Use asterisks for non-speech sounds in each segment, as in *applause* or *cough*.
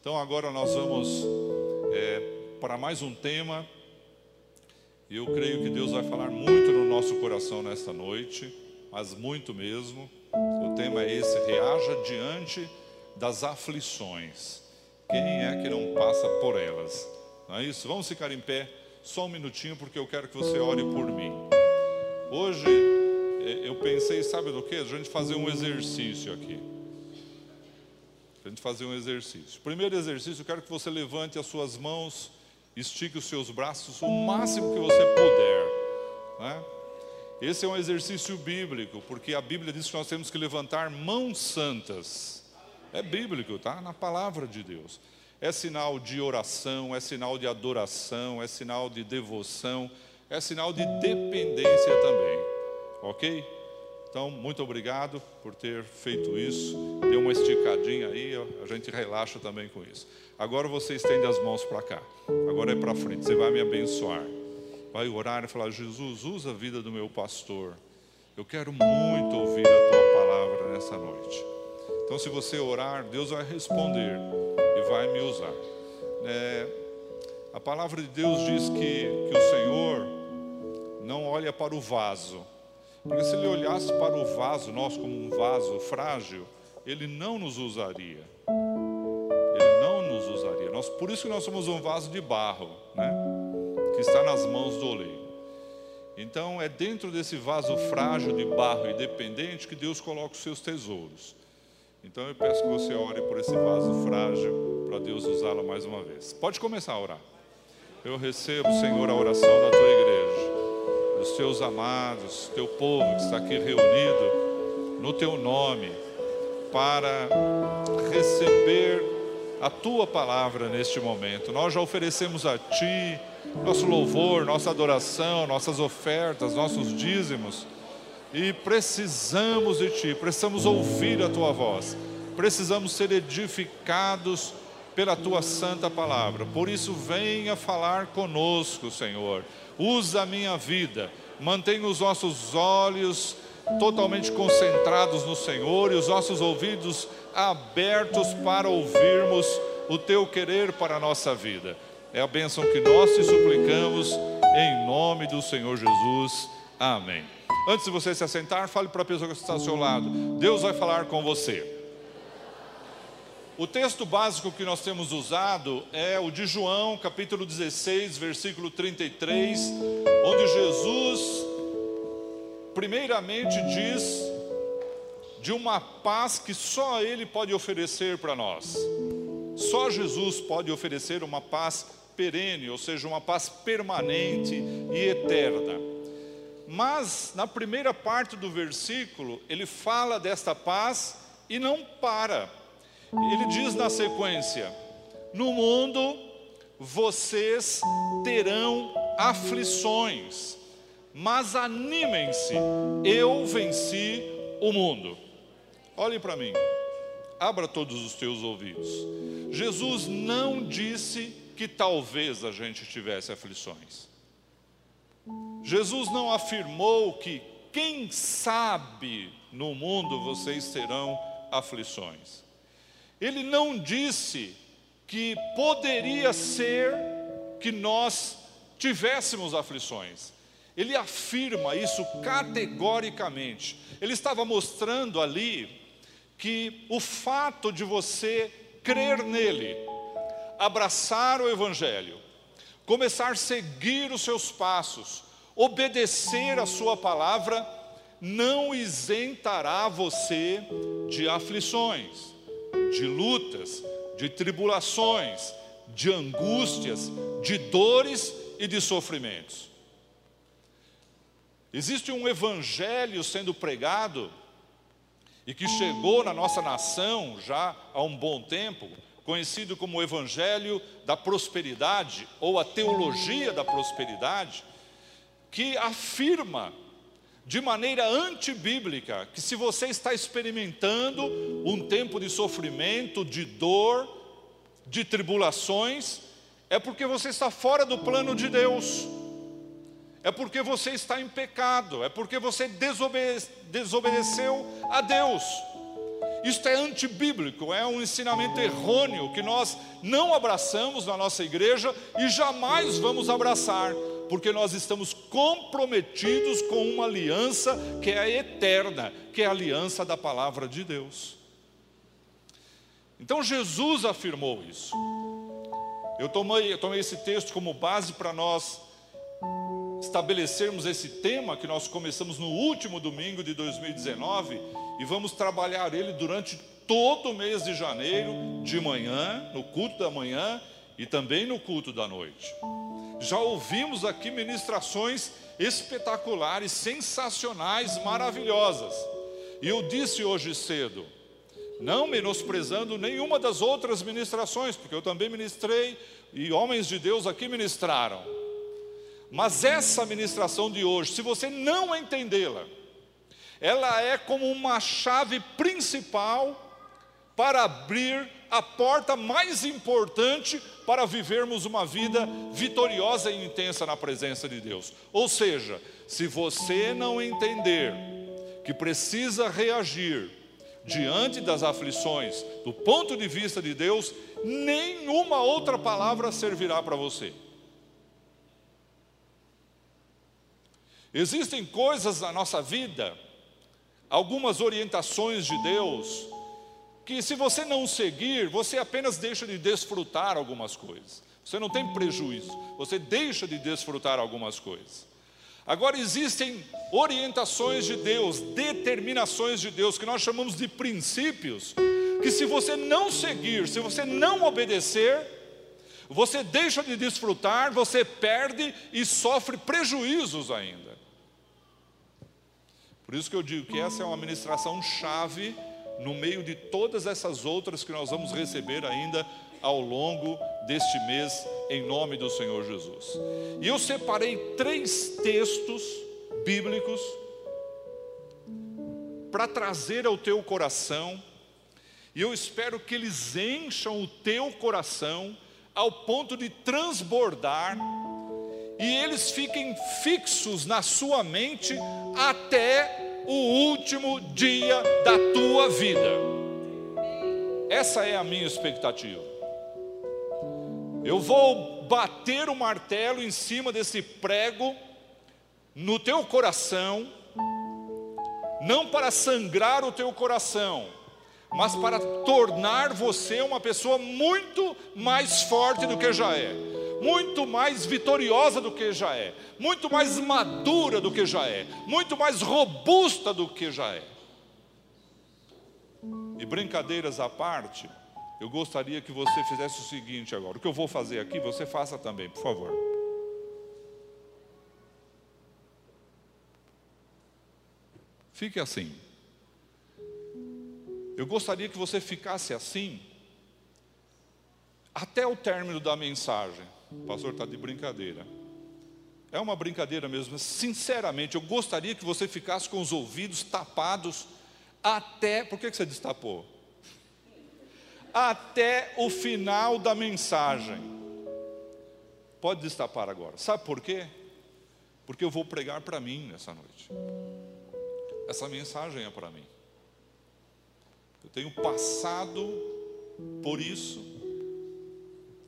Então agora nós vamos é, para mais um tema. E eu creio que Deus vai falar muito no nosso coração nesta noite, mas muito mesmo. O tema é esse: reaja diante das aflições. Quem é que não passa por elas? Não é isso? Vamos ficar em pé só um minutinho, porque eu quero que você ore por mim. Hoje é, eu pensei, sabe do que? A gente fazer um exercício aqui. A gente fazer um exercício. Primeiro exercício, eu quero que você levante as suas mãos, estique os seus braços o máximo que você puder. Né? Esse é um exercício bíblico, porque a Bíblia diz que nós temos que levantar mãos santas. É bíblico, tá? Na palavra de Deus. É sinal de oração, é sinal de adoração, é sinal de devoção, é sinal de dependência também. Ok? Então, muito obrigado por ter feito isso. Deu uma esticadinha aí, a gente relaxa também com isso. Agora você estende as mãos para cá. Agora é para frente. Você vai me abençoar. Vai orar e falar: Jesus, usa a vida do meu pastor. Eu quero muito ouvir a tua palavra nessa noite. Então, se você orar, Deus vai responder e vai me usar. É, a palavra de Deus diz que, que o Senhor não olha para o vaso, porque se ele olhasse para o vaso, nós como um vaso frágil, ele não nos usaria. Ele não nos usaria. Nós, por isso que nós somos um vaso de barro, né? que está nas mãos do oleiro. Então é dentro desse vaso frágil de barro e dependente que Deus coloca os seus tesouros. Então eu peço que você ore por esse vaso frágil para Deus usá-lo mais uma vez. Pode começar a orar. Eu recebo, Senhor, a oração da tua igreja, dos teus amados, teu povo que está aqui reunido no teu nome, para receber a tua palavra neste momento. Nós já oferecemos a ti nosso louvor, nossa adoração, nossas ofertas, nossos dízimos e precisamos de Ti, precisamos ouvir a Tua voz, precisamos ser edificados pela Tua santa palavra. Por isso, venha falar conosco, Senhor. Usa a minha vida, mantenha os nossos olhos totalmente concentrados no Senhor e os nossos ouvidos abertos para ouvirmos o Teu querer para a nossa vida. É a bênção que nós te suplicamos, em nome do Senhor Jesus. Amém. Antes de você se assentar, fale para a pessoa que está ao seu lado. Deus vai falar com você. O texto básico que nós temos usado é o de João, capítulo 16, versículo 33, onde Jesus, primeiramente, diz de uma paz que só Ele pode oferecer para nós. Só Jesus pode oferecer uma paz perene, ou seja, uma paz permanente e eterna. Mas na primeira parte do versículo, ele fala desta paz e não para. Ele diz na sequência: No mundo vocês terão aflições, mas animem-se, eu venci o mundo. Olhe para mim, abra todos os teus ouvidos. Jesus não disse que talvez a gente tivesse aflições. Jesus não afirmou que, quem sabe, no mundo vocês terão aflições. Ele não disse que poderia ser que nós tivéssemos aflições. Ele afirma isso categoricamente. Ele estava mostrando ali que o fato de você crer nele, abraçar o Evangelho, começar a seguir os seus passos, obedecer a Sua palavra, não isentará você de aflições, de lutas, de tribulações, de angústias, de dores e de sofrimentos. Existe um evangelho sendo pregado e que chegou na nossa nação já há um bom tempo, conhecido como o Evangelho da Prosperidade ou a Teologia da Prosperidade, que afirma de maneira antibíblica que se você está experimentando um tempo de sofrimento, de dor, de tribulações, é porque você está fora do plano de Deus. É porque você está em pecado, é porque você desobedeceu a Deus. Isto é antibíblico, é um ensinamento errôneo que nós não abraçamos na nossa igreja e jamais vamos abraçar, porque nós estamos comprometidos com uma aliança que é eterna, que é a aliança da palavra de Deus. Então Jesus afirmou isso. Eu tomei, eu tomei esse texto como base para nós estabelecermos esse tema que nós começamos no último domingo de 2019 e vamos trabalhar ele durante todo o mês de janeiro, de manhã, no culto da manhã e também no culto da noite. Já ouvimos aqui ministrações espetaculares, sensacionais, maravilhosas. E eu disse hoje cedo, não menosprezando nenhuma das outras ministrações, porque eu também ministrei e homens de Deus aqui ministraram. Mas essa ministração de hoje, se você não entendê-la, ela é como uma chave principal para abrir a porta mais importante para vivermos uma vida vitoriosa e intensa na presença de Deus. Ou seja, se você não entender que precisa reagir diante das aflições do ponto de vista de Deus, nenhuma outra palavra servirá para você. Existem coisas na nossa vida, algumas orientações de Deus, que se você não seguir, você apenas deixa de desfrutar algumas coisas. Você não tem prejuízo, você deixa de desfrutar algumas coisas. Agora existem orientações de Deus, determinações de Deus, que nós chamamos de princípios, que se você não seguir, se você não obedecer, você deixa de desfrutar, você perde e sofre prejuízos ainda. Por isso que eu digo que essa é uma ministração chave no meio de todas essas outras que nós vamos receber ainda ao longo deste mês, em nome do Senhor Jesus. E eu separei três textos bíblicos para trazer ao teu coração, e eu espero que eles encham o teu coração ao ponto de transbordar e eles fiquem fixos na sua mente até o último dia da tua vida. Essa é a minha expectativa. Eu vou bater o martelo em cima desse prego no teu coração, não para sangrar o teu coração, mas para tornar você uma pessoa muito mais forte do que já é muito mais vitoriosa do que já é, muito mais madura do que já é, muito mais robusta do que já é. E brincadeiras à parte, eu gostaria que você fizesse o seguinte agora. O que eu vou fazer aqui, você faça também, por favor. Fique assim. Eu gostaria que você ficasse assim até o término da mensagem. O pastor está de brincadeira. É uma brincadeira mesmo. Sinceramente, eu gostaria que você ficasse com os ouvidos tapados até. Por que você destapou? Até o final da mensagem. Pode destapar agora. Sabe por quê? Porque eu vou pregar para mim nessa noite. Essa mensagem é para mim. Eu tenho passado por isso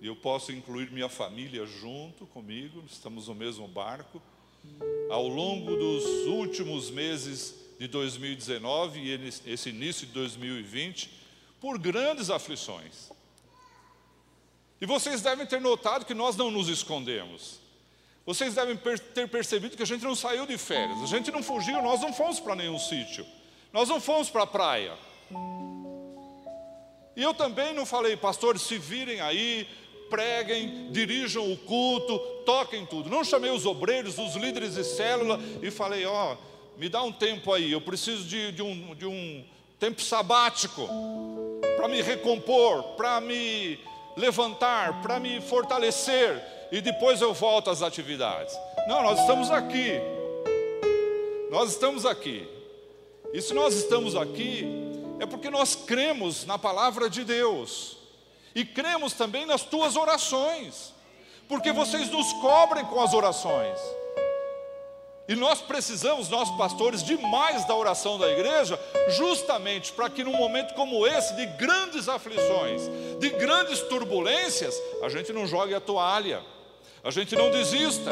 e eu posso incluir minha família junto comigo, estamos no mesmo barco. Ao longo dos últimos meses de 2019 e esse início de 2020, por grandes aflições. E vocês devem ter notado que nós não nos escondemos. Vocês devem ter percebido que a gente não saiu de férias, a gente não fugiu, nós não fomos para nenhum sítio, nós não fomos para a praia. E eu também não falei, pastor, se virem aí, preguem, dirijam o culto, toquem tudo. Não chamei os obreiros, os líderes de célula e falei: Ó, oh, me dá um tempo aí, eu preciso de, de, um, de um tempo sabático para me recompor, para me levantar, para me fortalecer e depois eu volto às atividades. Não, nós estamos aqui. Nós estamos aqui. E se nós estamos aqui, é porque nós cremos na palavra de Deus. E cremos também nas tuas orações, porque vocês nos cobrem com as orações. E nós precisamos, nós pastores, demais da oração da igreja, justamente para que num momento como esse, de grandes aflições, de grandes turbulências, a gente não jogue a toalha, a gente não desista,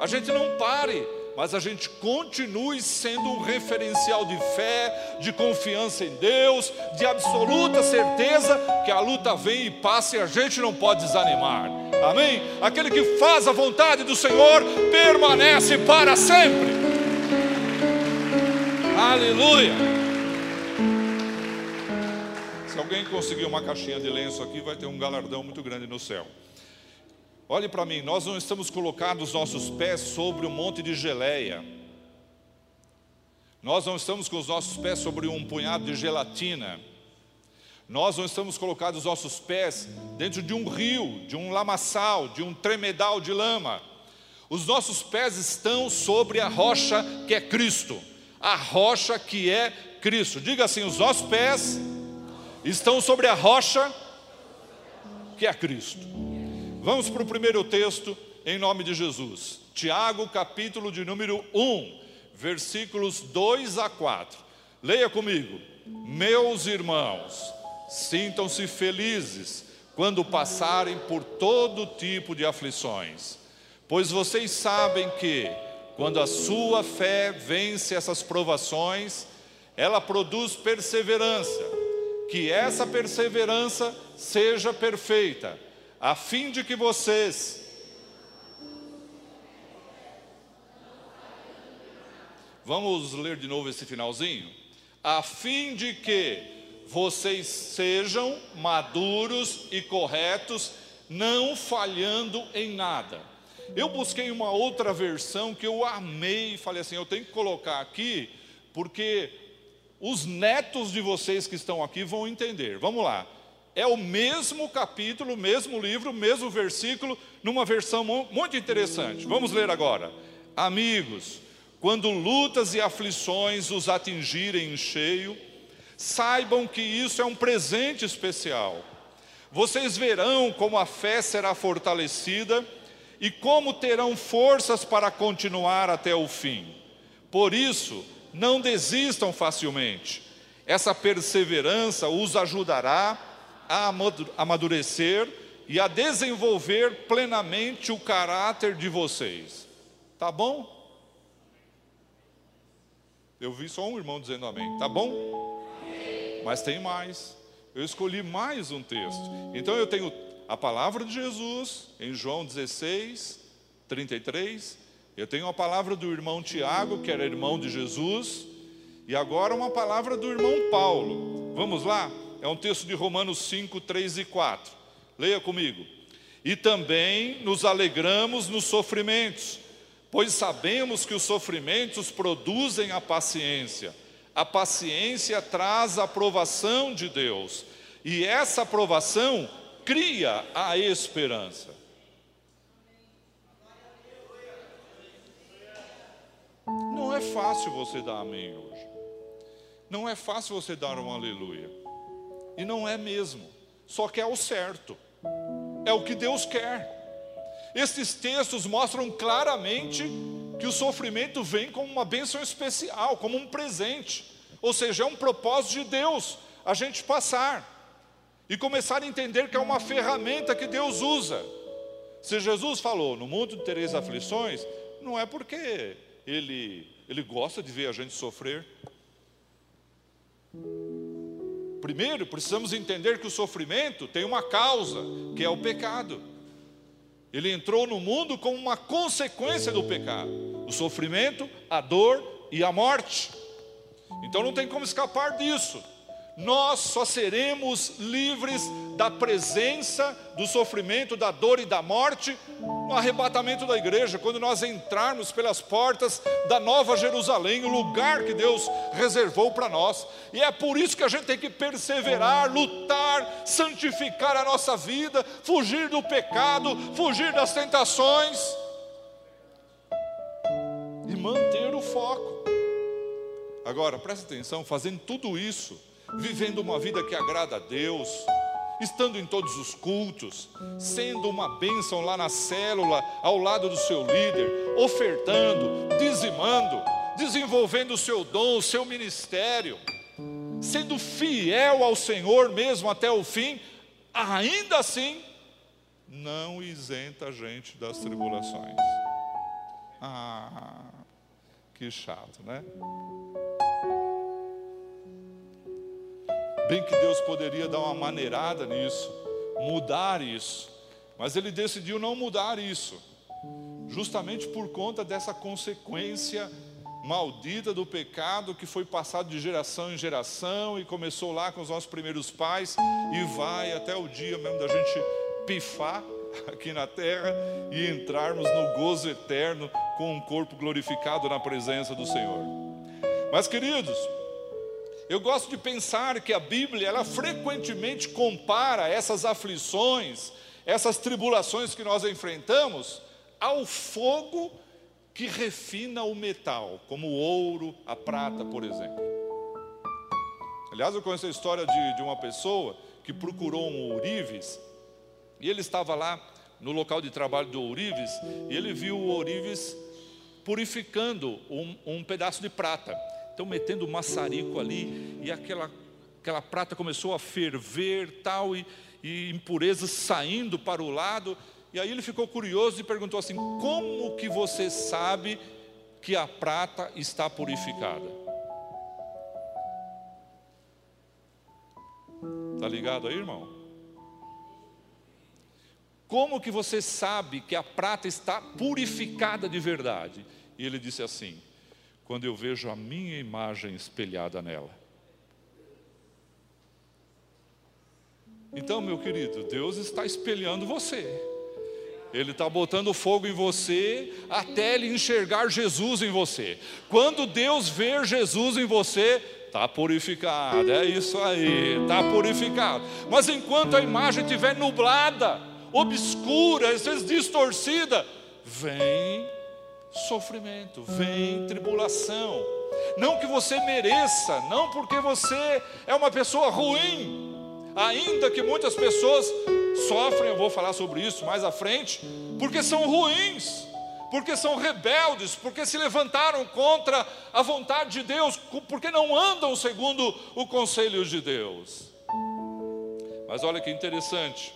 a gente não pare, mas a gente continue sendo um referencial de fé, de confiança em Deus, de absoluta certeza que a luta vem e passa e a gente não pode desanimar. Amém? Aquele que faz a vontade do Senhor permanece para sempre. Aleluia. Se alguém conseguir uma caixinha de lenço aqui, vai ter um galardão muito grande no céu. Olhe para mim, nós não estamos colocando os nossos pés sobre um monte de geleia. Nós não estamos com os nossos pés sobre um punhado de gelatina. Nós não estamos colocados os nossos pés dentro de um rio, de um lamaçal, de um tremedal de lama. Os nossos pés estão sobre a rocha que é Cristo. A rocha que é Cristo. Diga assim: os nossos pés estão sobre a rocha que é Cristo. Vamos para o primeiro texto, em nome de Jesus. Tiago, capítulo de número 1, versículos 2 a 4. Leia comigo. Meus irmãos, sintam-se felizes quando passarem por todo tipo de aflições, pois vocês sabem que, quando a sua fé vence essas provações, ela produz perseverança, que essa perseverança seja perfeita a fim de que vocês Vamos ler de novo esse finalzinho? A fim de que vocês sejam maduros e corretos, não falhando em nada. Eu busquei uma outra versão que eu amei e falei assim: eu tenho que colocar aqui, porque os netos de vocês que estão aqui vão entender. Vamos lá. É o mesmo capítulo, mesmo livro, mesmo versículo, numa versão muito interessante. Vamos ler agora. Amigos, quando lutas e aflições os atingirem em cheio, saibam que isso é um presente especial. Vocês verão como a fé será fortalecida e como terão forças para continuar até o fim. Por isso, não desistam facilmente. Essa perseverança os ajudará a amadurecer e a desenvolver plenamente o caráter de vocês. Tá bom? Eu vi só um irmão dizendo amém. Tá bom? Mas tem mais. Eu escolhi mais um texto. Então eu tenho a palavra de Jesus em João 16, 33. Eu tenho a palavra do irmão Tiago, que era irmão de Jesus. E agora uma palavra do irmão Paulo. Vamos lá? É um texto de Romanos 5, 3 e 4. Leia comigo. E também nos alegramos nos sofrimentos, pois sabemos que os sofrimentos produzem a paciência. A paciência traz a aprovação de Deus, e essa aprovação cria a esperança. Não é fácil você dar amém hoje. Não é fácil você dar um aleluia. E não é mesmo, só que é o certo, é o que Deus quer. Estes textos mostram claramente que o sofrimento vem como uma bênção especial, como um presente, ou seja, é um propósito de Deus a gente passar e começar a entender que é uma ferramenta que Deus usa. Se Jesus falou, no mundo tereis aflições, não é porque ele, ele gosta de ver a gente sofrer. Primeiro, precisamos entender que o sofrimento tem uma causa, que é o pecado. Ele entrou no mundo como uma consequência do pecado: o sofrimento, a dor e a morte. Então não tem como escapar disso nós só seremos livres da presença, do sofrimento, da dor e da morte no arrebatamento da igreja, quando nós entrarmos pelas portas da Nova Jerusalém, o lugar que Deus reservou para nós. E é por isso que a gente tem que perseverar, lutar, santificar a nossa vida, fugir do pecado, fugir das tentações e manter o foco. Agora, presta atenção, fazendo tudo isso, vivendo uma vida que agrada a Deus. estando em todos os cultos, sendo uma bênção lá na célula, ao lado do seu líder, ofertando, dizimando, desenvolvendo o seu dom, o seu ministério, sendo fiel ao Senhor mesmo até o fim, ainda assim, não isenta a gente das tribulações. Ah, que chato, né? Bem que Deus poderia dar uma maneirada nisso, mudar isso, mas Ele decidiu não mudar isso, justamente por conta dessa consequência maldita do pecado que foi passado de geração em geração e começou lá com os nossos primeiros pais e vai até o dia mesmo da gente pifar *laughs* aqui na terra e entrarmos no gozo eterno com um corpo glorificado na presença do Senhor. Mas queridos, eu gosto de pensar que a Bíblia, ela frequentemente compara essas aflições, essas tribulações que nós enfrentamos, ao fogo que refina o metal, como o ouro, a prata, por exemplo. Aliás, eu conheço a história de, de uma pessoa que procurou um ourives, e ele estava lá no local de trabalho do ourives, e ele viu o ourives purificando um, um pedaço de prata. Então, metendo maçarico ali, e aquela, aquela prata começou a ferver, tal, e, e impurezas saindo para o lado. E aí ele ficou curioso e perguntou assim: Como que você sabe que a prata está purificada? Está ligado aí, irmão? Como que você sabe que a prata está purificada de verdade? E ele disse assim: quando eu vejo a minha imagem espelhada nela. Então, meu querido, Deus está espelhando você. Ele está botando fogo em você até ele enxergar Jesus em você. Quando Deus ver Jesus em você, está purificado. É isso aí, está purificado. Mas enquanto a imagem estiver nublada, obscura, às vezes distorcida, vem sofrimento, vem tribulação. Não que você mereça, não porque você é uma pessoa ruim, ainda que muitas pessoas sofrem, eu vou falar sobre isso mais à frente, porque são ruins, porque são rebeldes, porque se levantaram contra a vontade de Deus, porque não andam segundo o conselho de Deus. Mas olha que interessante,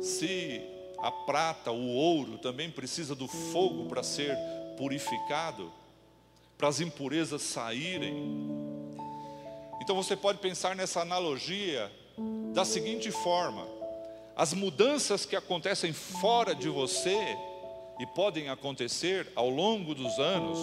se a prata, o ouro também precisa do fogo para ser purificado, para as impurezas saírem. Então você pode pensar nessa analogia da seguinte forma: as mudanças que acontecem fora de você e podem acontecer ao longo dos anos,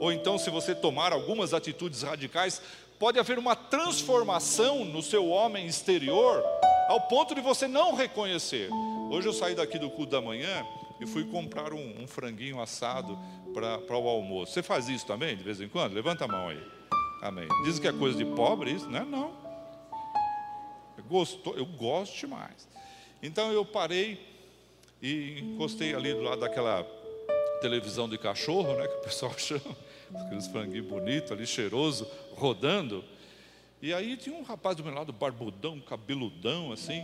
ou então se você tomar algumas atitudes radicais, pode haver uma transformação no seu homem exterior ao ponto de você não reconhecer. Hoje eu saí daqui do culto da manhã e fui comprar um, um franguinho assado para o almoço. Você faz isso também, de vez em quando? Levanta a mão aí. Amém. Dizem que é coisa de pobre isso, não é não. Eu, gosto, eu gosto demais. Então eu parei e encostei ali do lado daquela televisão de cachorro, né, que o pessoal *laughs* chama, aqueles franguinhos bonitos ali, cheiroso, rodando. E aí tinha um rapaz do meu lado, barbudão, cabeludão, assim,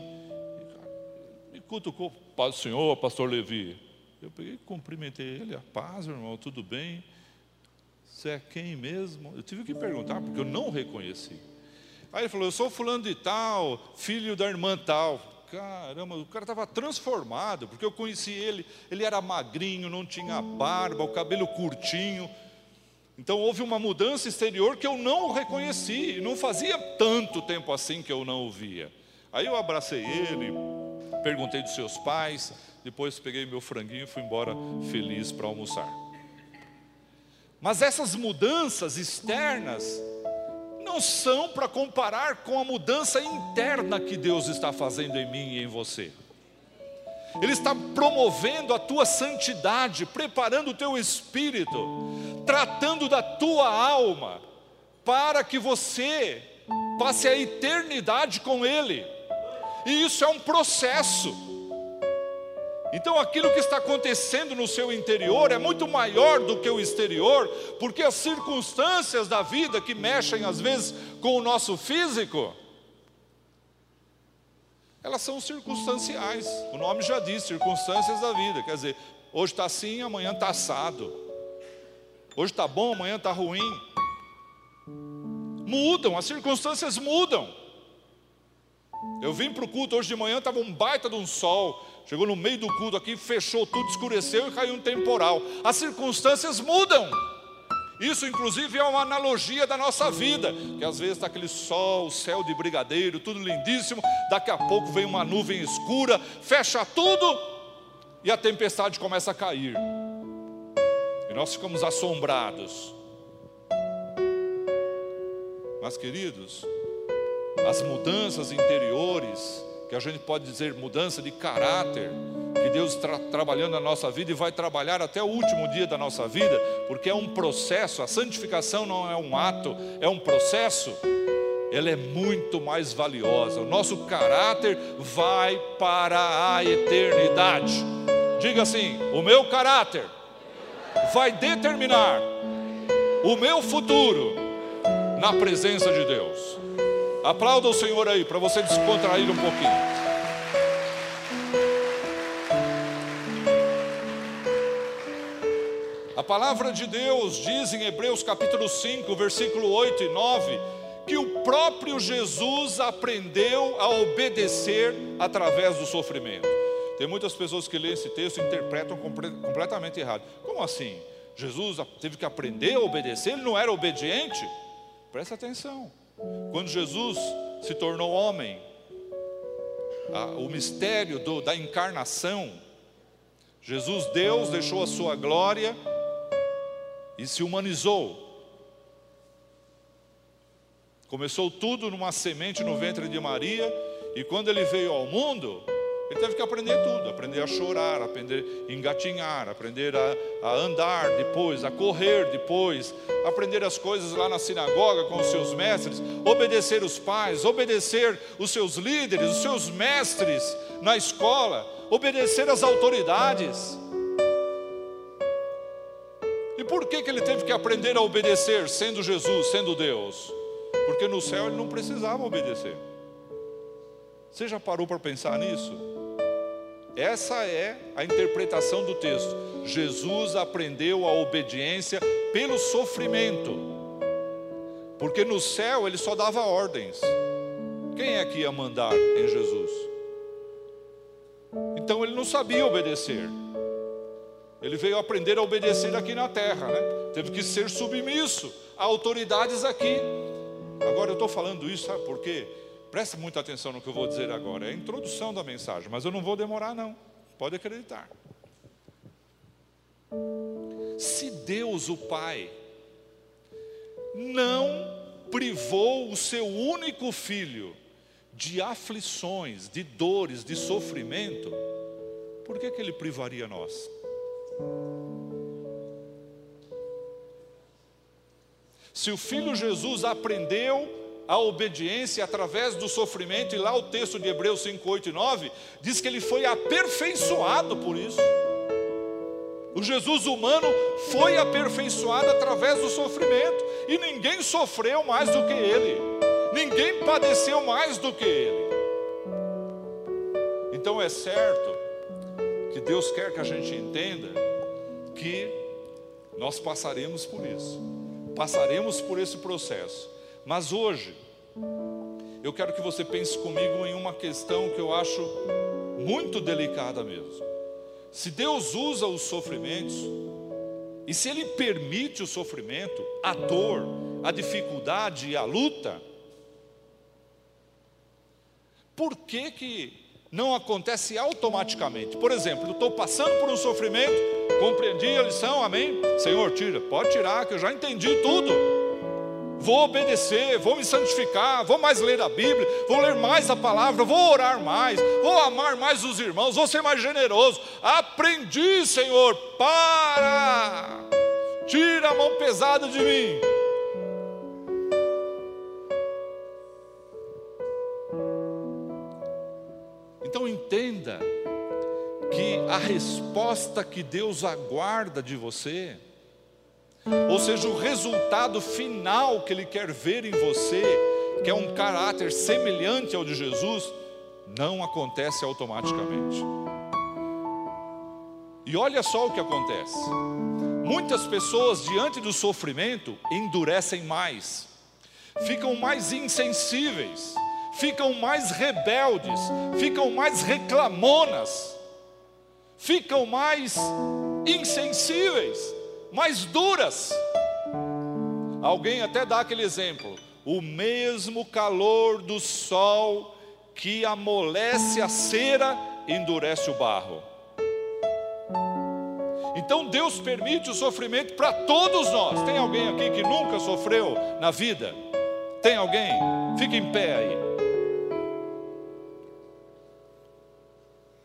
cutucou o senhor, pastor Levi. Eu peguei, cumprimentei ele, a paz, irmão, tudo bem? Você é quem mesmo? Eu tive que perguntar, porque eu não reconheci. Aí ele falou, eu sou fulano de tal, filho da irmã tal. Caramba, o cara estava transformado, porque eu conheci ele, ele era magrinho, não tinha barba, o cabelo curtinho. Então houve uma mudança exterior que eu não reconheci, não fazia tanto tempo assim que eu não o via. Aí eu abracei ele, perguntei dos seus pais, depois peguei meu franguinho e fui embora feliz para almoçar. Mas essas mudanças externas não são para comparar com a mudança interna que Deus está fazendo em mim e em você. Ele está promovendo a tua santidade, preparando o teu espírito, tratando da tua alma, para que você passe a eternidade com Ele. E isso é um processo. Então aquilo que está acontecendo no seu interior é muito maior do que o exterior, porque as circunstâncias da vida que mexem às vezes com o nosso físico elas são circunstanciais. O nome já diz, circunstâncias da vida. Quer dizer, hoje está assim, amanhã está assado. Hoje está bom, amanhã está ruim. Mudam, as circunstâncias mudam. Eu vim para o culto hoje de manhã, estava um baita de um sol. Chegou no meio do culto aqui, fechou tudo, escureceu e caiu um temporal. As circunstâncias mudam. Isso, inclusive, é uma analogia da nossa vida, que às vezes está aquele sol, céu de brigadeiro, tudo lindíssimo, daqui a pouco vem uma nuvem escura, fecha tudo e a tempestade começa a cair. E nós ficamos assombrados. Mas, queridos, as mudanças interiores, que a gente pode dizer mudança de caráter, que Deus está trabalhando na nossa vida e vai trabalhar até o último dia da nossa vida, porque é um processo, a santificação não é um ato, é um processo. Ela é muito mais valiosa. O nosso caráter vai para a eternidade. Diga assim: o meu caráter vai determinar o meu futuro na presença de Deus. Aplauda o Senhor aí, para você descontrair um pouquinho. A palavra de Deus diz em Hebreus capítulo 5, versículo 8 e 9, que o próprio Jesus aprendeu a obedecer através do sofrimento. Tem muitas pessoas que leem esse texto e interpretam completamente errado. Como assim? Jesus teve que aprender a obedecer, ele não era obediente? Presta atenção. Quando Jesus se tornou homem, o mistério do, da encarnação, Jesus, Deus, deixou a sua glória e se humanizou. Começou tudo numa semente no ventre de Maria, e quando ele veio ao mundo, ele teve que aprender tudo: aprender a chorar, aprender a engatinhar, aprender a, a, andar depois, a correr depois, aprender as coisas lá na sinagoga com os seus mestres, obedecer os pais, obedecer os seus líderes, os seus mestres na escola, obedecer as autoridades. E por que, que ele teve que aprender a obedecer, sendo Jesus, sendo Deus? Porque no céu ele não precisava obedecer. Você já parou para pensar nisso? Essa é a interpretação do texto. Jesus aprendeu a obediência pelo sofrimento. Porque no céu ele só dava ordens. Quem é que ia mandar em Jesus? Então ele não sabia obedecer. Ele veio aprender a obedecer aqui na terra, né? Teve que ser submisso a autoridades aqui. Agora eu estou falando isso, sabe por quê? Preste muita atenção no que eu vou dizer agora. É a introdução da mensagem, mas eu não vou demorar, não. Pode acreditar. Se Deus, o Pai, não privou o seu único filho de aflições, de dores, de sofrimento, por que, que ele privaria nós? Se o filho Jesus aprendeu a obediência através do sofrimento, e lá o texto de Hebreus 5, 8 e 9 diz que ele foi aperfeiçoado por isso. O Jesus humano foi aperfeiçoado através do sofrimento, e ninguém sofreu mais do que ele, ninguém padeceu mais do que ele. Então é certo que Deus quer que a gente entenda que nós passaremos por isso, passaremos por esse processo, mas hoje, eu quero que você pense comigo em uma questão que eu acho muito delicada mesmo. Se Deus usa os sofrimentos, e se Ele permite o sofrimento, a dor, a dificuldade e a luta, por que que não acontece automaticamente. Por exemplo, eu estou passando por um sofrimento, compreendi a lição, amém? Senhor, tira, pode tirar, que eu já entendi tudo. Vou obedecer, vou me santificar, vou mais ler a Bíblia, vou ler mais a palavra, vou orar mais, vou amar mais os irmãos, vou ser mais generoso. Aprendi, Senhor, para, tira a mão pesada de mim. Então entenda que a resposta que Deus aguarda de você, ou seja, o resultado final que Ele quer ver em você, que é um caráter semelhante ao de Jesus, não acontece automaticamente. E olha só o que acontece. Muitas pessoas, diante do sofrimento, endurecem mais, ficam mais insensíveis, ficam mais rebeldes, ficam mais reclamonas, ficam mais insensíveis, mais duras. Alguém até dá aquele exemplo: o mesmo calor do sol que amolece a cera endurece o barro. Então Deus permite o sofrimento para todos nós. Tem alguém aqui que nunca sofreu na vida? Tem alguém? Fica em pé aí.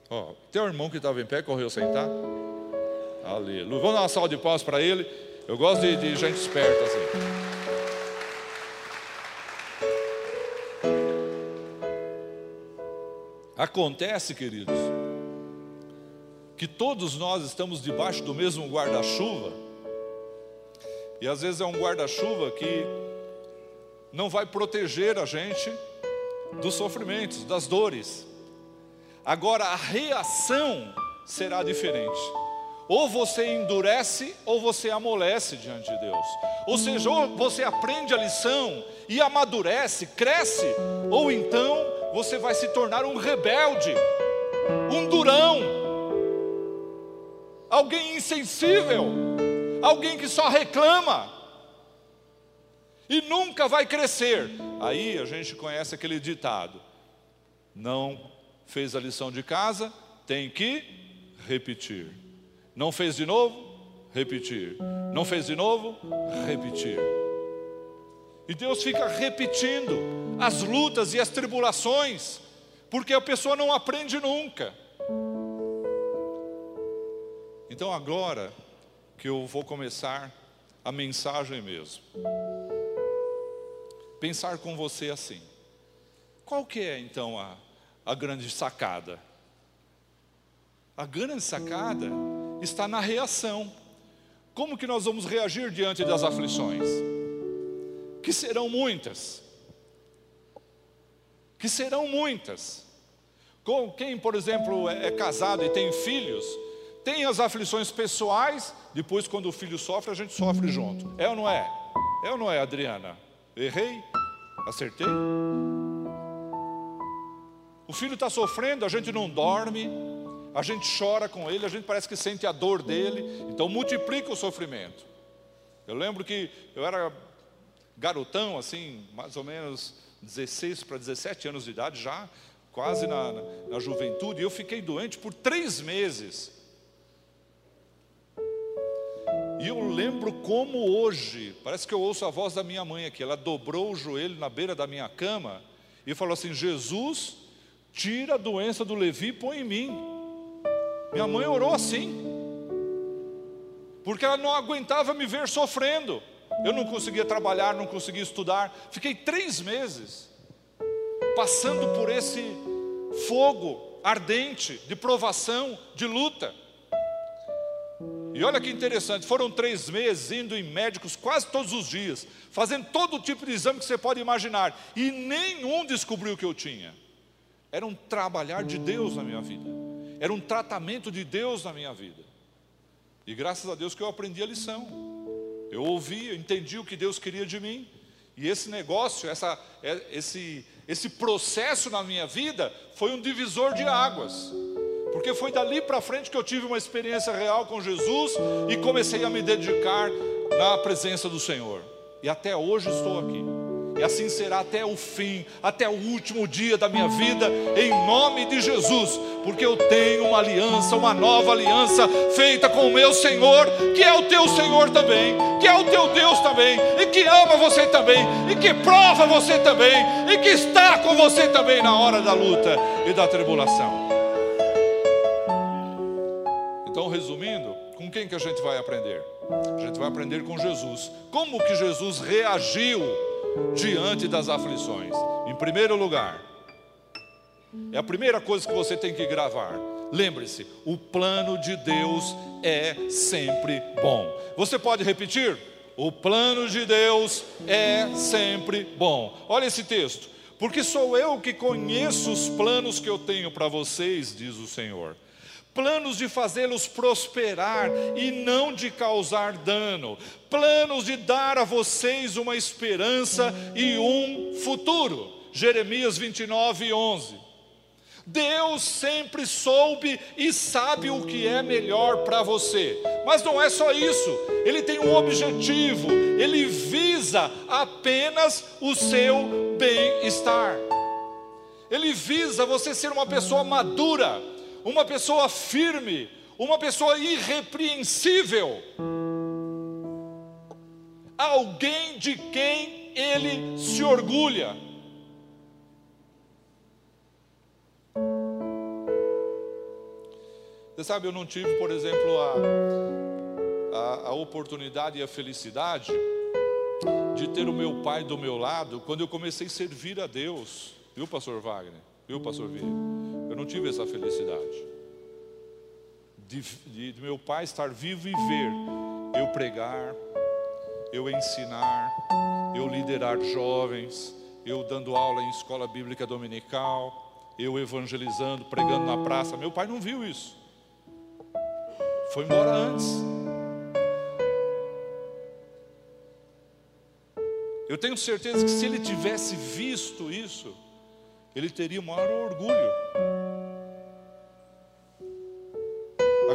Ó, tem um irmão que estava em pé, correu sentar. Aleluia. Vamos dar uma salva de palmas para ele. Eu gosto de, de gente esperta assim. Acontece, queridos, que todos nós estamos debaixo do mesmo guarda-chuva, e às vezes é um guarda-chuva que não vai proteger a gente dos sofrimentos, das dores. Agora a reação será diferente. Ou você endurece ou você amolece diante de Deus. Ou seja, ou você aprende a lição e amadurece, cresce, ou então você vai se tornar um rebelde, um durão, alguém insensível, alguém que só reclama e nunca vai crescer. Aí a gente conhece aquele ditado: não fez a lição de casa, tem que repetir. Não fez de novo? Repetir. Não fez de novo? Repetir. E Deus fica repetindo as lutas e as tribulações, porque a pessoa não aprende nunca. Então agora que eu vou começar a mensagem mesmo. Pensar com você assim. Qual que é então a, a grande sacada? A grande sacada está na reação. Como que nós vamos reagir diante das aflições? que serão muitas. Que serão muitas. Com quem, por exemplo, é, é casado e tem filhos, tem as aflições pessoais, depois, quando o filho sofre, a gente sofre junto. É ou não é? É ou não é, Adriana? Errei? Acertei? O filho está sofrendo, a gente não dorme, a gente chora com ele, a gente parece que sente a dor dele, então multiplica o sofrimento. Eu lembro que eu era garotão, assim, mais ou menos 16 para 17 anos de idade, já quase na, na, na juventude, e eu fiquei doente por três meses. E eu lembro como hoje, parece que eu ouço a voz da minha mãe aqui, ela dobrou o joelho na beira da minha cama e falou assim: Jesus, tira a doença do Levi e põe em mim. Minha mãe orou assim, porque ela não aguentava me ver sofrendo. Eu não conseguia trabalhar, não conseguia estudar. Fiquei três meses passando por esse fogo ardente de provação, de luta. E olha que interessante, foram três meses indo em médicos quase todos os dias, fazendo todo tipo de exame que você pode imaginar, e nenhum descobriu o que eu tinha. Era um trabalhar de Deus na minha vida, era um tratamento de Deus na minha vida. E graças a Deus que eu aprendi a lição. Eu ouvi, eu entendi o que Deus queria de mim. E esse negócio, essa, é, esse, esse processo na minha vida foi um divisor de águas. Porque foi dali para frente que eu tive uma experiência real com Jesus e comecei a me dedicar na presença do Senhor. E até hoje estou aqui e assim será até o fim, até o último dia da minha vida, em nome de Jesus, porque eu tenho uma aliança, uma nova aliança feita com o meu Senhor, que é o teu Senhor também, que é o teu Deus também, e que ama você também, e que prova você também, e que está com você também na hora da luta e da tribulação. Então, resumindo, com quem que a gente vai aprender? A gente vai aprender com Jesus. Como que Jesus reagiu diante das aflições. Em primeiro lugar, é a primeira coisa que você tem que gravar. Lembre-se, o plano de Deus é sempre bom. Você pode repetir? O plano de Deus é sempre bom. Olha esse texto. porque sou eu que conheço os planos que eu tenho para vocês, diz o Senhor. Planos de fazê-los prosperar e não de causar dano, planos de dar a vocês uma esperança e um futuro. Jeremias 29, 11. Deus sempre soube e sabe o que é melhor para você. Mas não é só isso, Ele tem um objetivo, Ele visa apenas o seu bem-estar. Ele visa você ser uma pessoa madura, uma pessoa firme, uma pessoa irrepreensível. Alguém de quem ele se orgulha. Você sabe, eu não tive, por exemplo, a, a, a, oportunidade e a felicidade de ter o meu pai do meu lado quando eu comecei a servir a Deus, viu, Pastor Wagner? Viu, Pastor Vieira? Não tive essa felicidade de, de, de meu pai estar vivo e ver eu pregar, eu ensinar, eu liderar jovens, eu dando aula em escola bíblica dominical, eu evangelizando, pregando na praça. Meu pai não viu isso. Foi embora antes. Eu tenho certeza que se ele tivesse visto isso, ele teria o maior orgulho.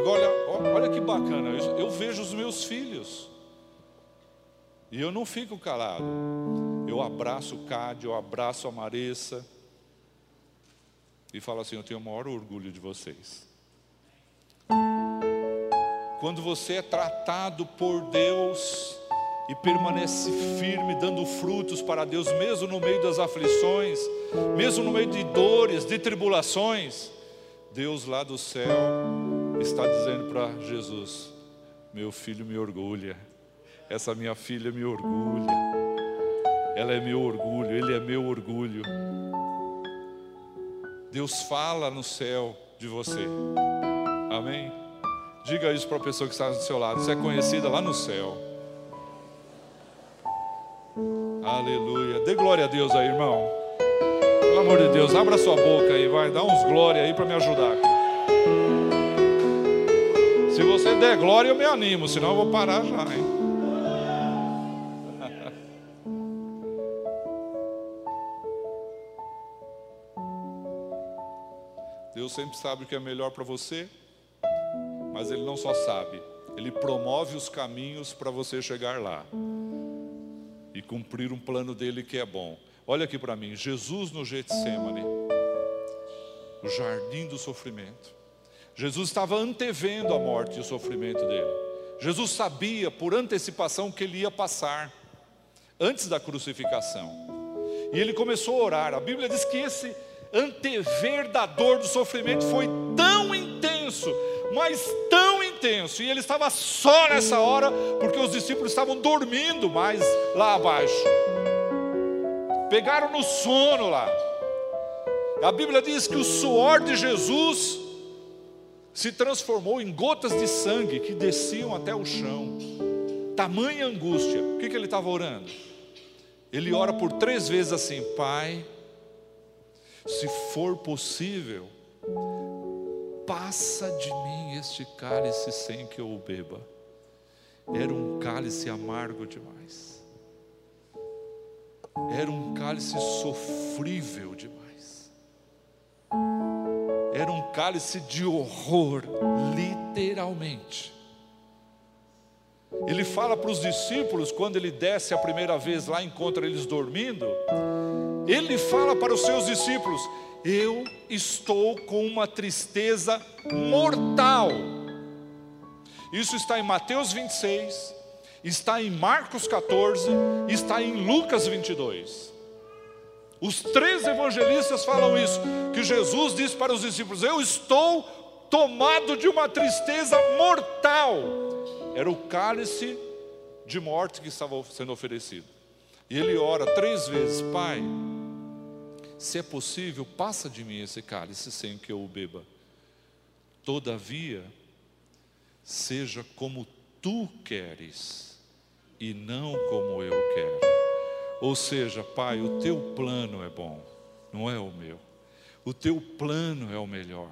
Agora, olha que bacana, eu vejo os meus filhos, e eu não fico calado. Eu abraço o Cádio, eu abraço a Maressa, e falo assim: Eu tenho o maior orgulho de vocês. Quando você é tratado por Deus e permanece firme, dando frutos para Deus, mesmo no meio das aflições, mesmo no meio de dores, de tribulações, Deus lá do céu está dizendo para Jesus: Meu filho me orgulha, essa minha filha me orgulha, ela é meu orgulho, ele é meu orgulho. Deus fala no céu de você, amém? Diga isso para a pessoa que está do seu lado. Você é conhecida lá no céu. Aleluia. Dê glória a Deus aí, irmão. Pelo amor de Deus, abra sua boca aí, vai. Dá uns glória aí para me ajudar. Você der glória, eu me animo, senão eu vou parar já, hein? *laughs* Deus sempre sabe o que é melhor para você mas ele não só sabe, ele promove os caminhos para você chegar lá e cumprir um plano dele que é bom. Olha aqui para mim, Jesus no Getsemane, o jardim do sofrimento. Jesus estava antevendo a morte e o sofrimento dele. Jesus sabia por antecipação que ele ia passar antes da crucificação. E ele começou a orar. A Bíblia diz que esse antever da dor do sofrimento foi tão intenso mas tão intenso. E ele estava só nessa hora, porque os discípulos estavam dormindo mais lá abaixo. Pegaram no sono lá. A Bíblia diz que o suor de Jesus se transformou em gotas de sangue que desciam até o chão. Tamanha angústia. O que, que ele estava orando? Ele ora por três vezes assim: Pai, se for possível, passa de mim este cálice sem que eu o beba. Era um cálice amargo demais. Era um cálice sofrível demais. Era um cálice de horror, literalmente. Ele fala para os discípulos, quando ele desce a primeira vez lá, encontra eles dormindo. Ele fala para os seus discípulos: eu estou com uma tristeza mortal. Isso está em Mateus 26, está em Marcos 14, está em Lucas 22. Os três evangelistas falam isso, que Jesus disse para os discípulos: Eu estou tomado de uma tristeza mortal. Era o cálice de morte que estava sendo oferecido. E ele ora três vezes: Pai, se é possível, passa de mim esse cálice sem que eu o beba. Todavia, seja como tu queres e não como eu quero. Ou seja, Pai, o teu plano é bom. não é o meu. O teu plano é o melhor,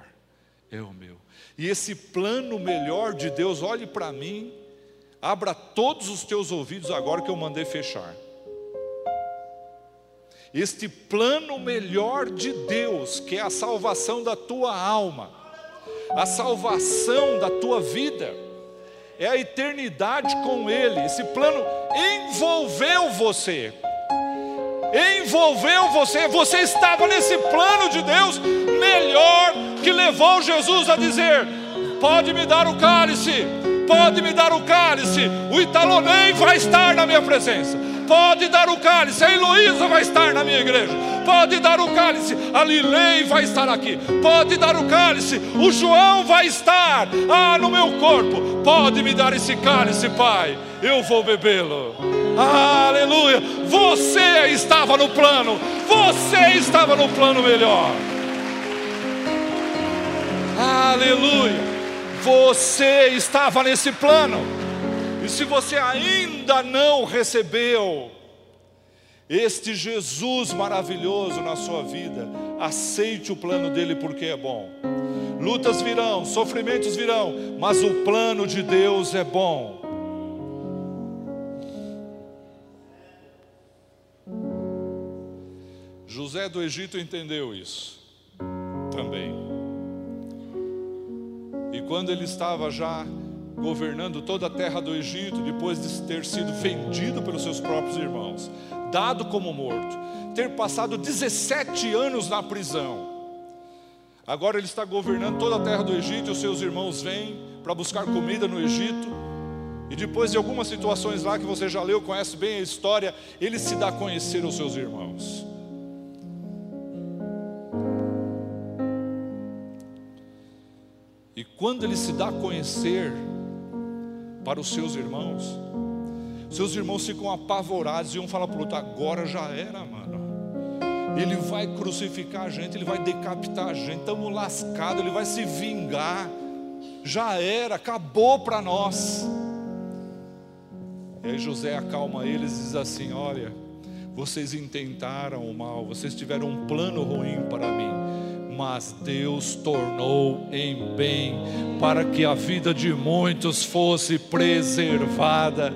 é o meu. E esse plano melhor de Deus, olhe para mim, abra todos os teus ouvidos agora que eu mandei fechar. Este plano melhor de Deus, que é a salvação da tua alma, a salvação da tua vida, é a eternidade com Ele. Esse plano envolveu você, envolveu você, você estava nesse plano de Deus melhor que levou Jesus a dizer: pode me dar o cálice, pode me dar o cálice, o Italonei vai estar na minha presença. Pode dar o cálice, a Heloísa vai estar na minha igreja. Pode dar o cálice, a Lilei vai estar aqui. Pode dar o cálice, o João vai estar ah, no meu corpo. Pode me dar esse cálice, Pai, eu vou bebê-lo. Aleluia! Você estava no plano, você estava no plano melhor. Aleluia! Você estava nesse plano. E se você ainda não recebeu este Jesus maravilhoso na sua vida, aceite o plano dele porque é bom. Lutas virão, sofrimentos virão, mas o plano de Deus é bom. José do Egito entendeu isso também. E quando ele estava já governando toda a terra do Egito, depois de ter sido vendido pelos seus próprios irmãos, dado como morto, ter passado 17 anos na prisão. Agora ele está governando toda a terra do Egito e os seus irmãos vêm para buscar comida no Egito. E depois de algumas situações lá que você já leu, conhece bem a história, ele se dá a conhecer aos seus irmãos. Quando ele se dá a conhecer, para os seus irmãos. Seus irmãos ficam apavorados e um fala para o outro: agora já era, mano. Ele vai crucificar a gente, ele vai decapitar a gente, estamos lascados, ele vai se vingar. Já era, acabou para nós. E aí José acalma eles e diz assim: Olha, vocês intentaram o mal, vocês tiveram um plano ruim para mim mas Deus tornou em bem para que a vida de muitos fosse preservada.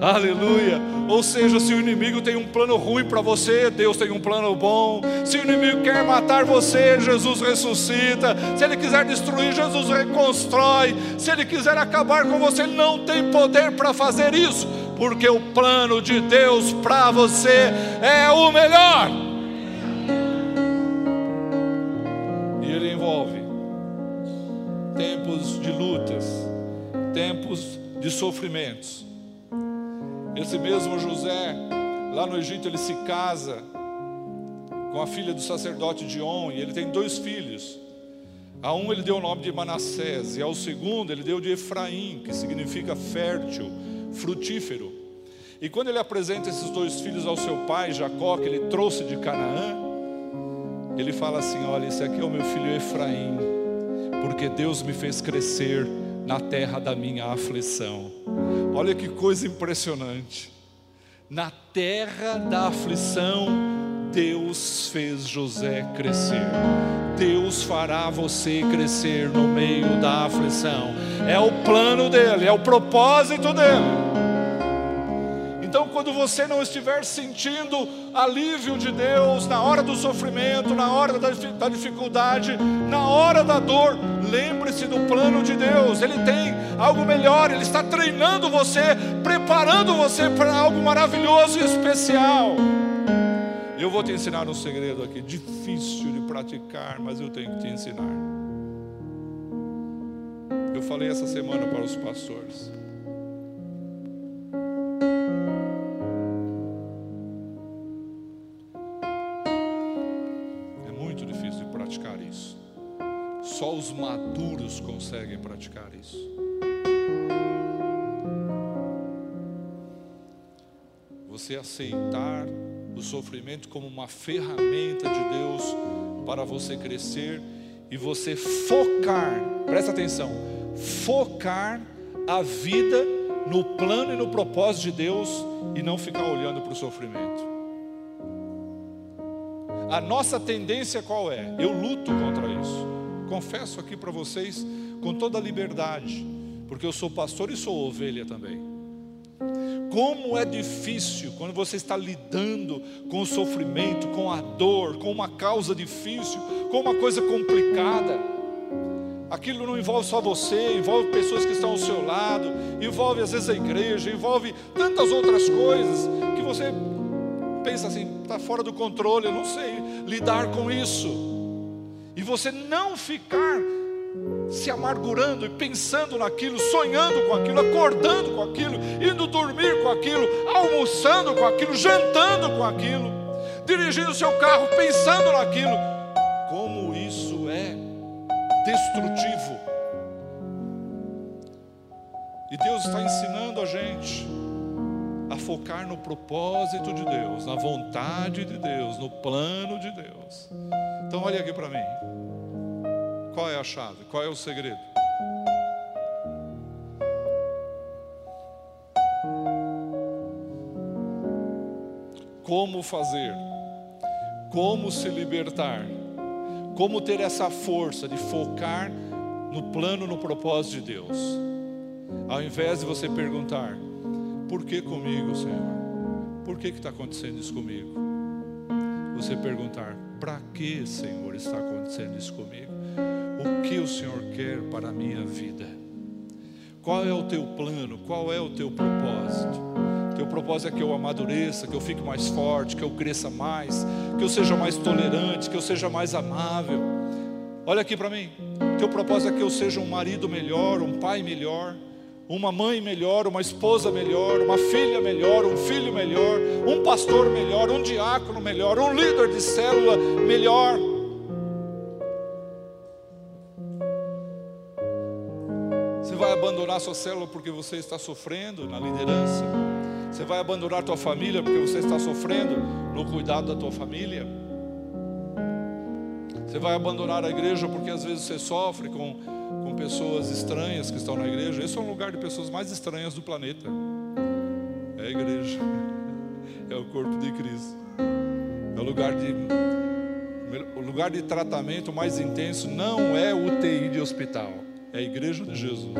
Aleluia. Ou seja, se o inimigo tem um plano ruim para você, Deus tem um plano bom. Se o inimigo quer matar você, Jesus ressuscita. Se ele quiser destruir, Jesus reconstrói. Se ele quiser acabar com você, não tem poder para fazer isso, porque o plano de Deus para você é o melhor. Tempos de lutas, tempos de sofrimentos. Esse mesmo José, lá no Egito, ele se casa com a filha do sacerdote Dion, e ele tem dois filhos. A um ele deu o nome de Manassés, e ao segundo ele deu de Efraim, que significa fértil, frutífero. E quando ele apresenta esses dois filhos ao seu pai, Jacó, que ele trouxe de Canaã, ele fala assim: Olha, esse aqui é o meu filho Efraim porque Deus me fez crescer na terra da minha aflição. Olha que coisa impressionante. Na terra da aflição, Deus fez José crescer. Deus fará você crescer no meio da aflição. É o plano dele, é o propósito dele. Então, quando você não estiver sentindo alívio de Deus na hora do sofrimento, na hora da dificuldade, na hora da dor, lembre-se do plano de Deus. Ele tem algo melhor, ele está treinando você, preparando você para algo maravilhoso e especial. Eu vou te ensinar um segredo aqui, difícil de praticar, mas eu tenho que te ensinar. Eu falei essa semana para os pastores. Só os maduros conseguem praticar isso. Você aceitar o sofrimento como uma ferramenta de Deus para você crescer e você focar, presta atenção, focar a vida no plano e no propósito de Deus e não ficar olhando para o sofrimento. a nossa tendência qual é? Eu luto contra isso. Confesso aqui para vocês com toda a liberdade, porque eu sou pastor e sou ovelha também. Como é difícil quando você está lidando com o sofrimento, com a dor, com uma causa difícil, com uma coisa complicada. Aquilo não envolve só você, envolve pessoas que estão ao seu lado, envolve às vezes a igreja, envolve tantas outras coisas que você pensa assim, está fora do controle, eu não sei lidar com isso. E você não ficar se amargurando e pensando naquilo, sonhando com aquilo, acordando com aquilo, indo dormir com aquilo, almoçando com aquilo, jantando com aquilo, dirigindo o seu carro pensando naquilo. Como isso é destrutivo. E Deus está ensinando a gente a focar no propósito de Deus, na vontade de Deus, no plano de Deus. Então, olha aqui para mim. Qual é a chave? Qual é o segredo? Como fazer? Como se libertar? Como ter essa força de focar no plano, no propósito de Deus? Ao invés de você perguntar, por que comigo, Senhor? Por que está acontecendo isso comigo? Você perguntar, para que, Senhor, está acontecendo isso comigo? O que o Senhor quer para a minha vida? Qual é o teu plano? Qual é o teu propósito? Teu propósito é que eu amadureça, que eu fique mais forte, que eu cresça mais, que eu seja mais tolerante, que eu seja mais amável. Olha aqui para mim. Teu propósito é que eu seja um marido melhor, um pai melhor, uma mãe melhor, uma esposa melhor, uma filha melhor, um filho melhor, um pastor melhor, um diácono melhor, um líder de célula melhor. Você vai abandonar sua célula porque você está sofrendo na liderança? Você vai abandonar tua família porque você está sofrendo no cuidado da tua família? Você vai abandonar a igreja porque às vezes você sofre com com pessoas estranhas que estão na igreja. Esse é um lugar de pessoas mais estranhas do planeta. É a igreja, *laughs* é o corpo de Cristo, é o lugar de o lugar de tratamento mais intenso não é UTI de hospital, é a igreja de Jesus.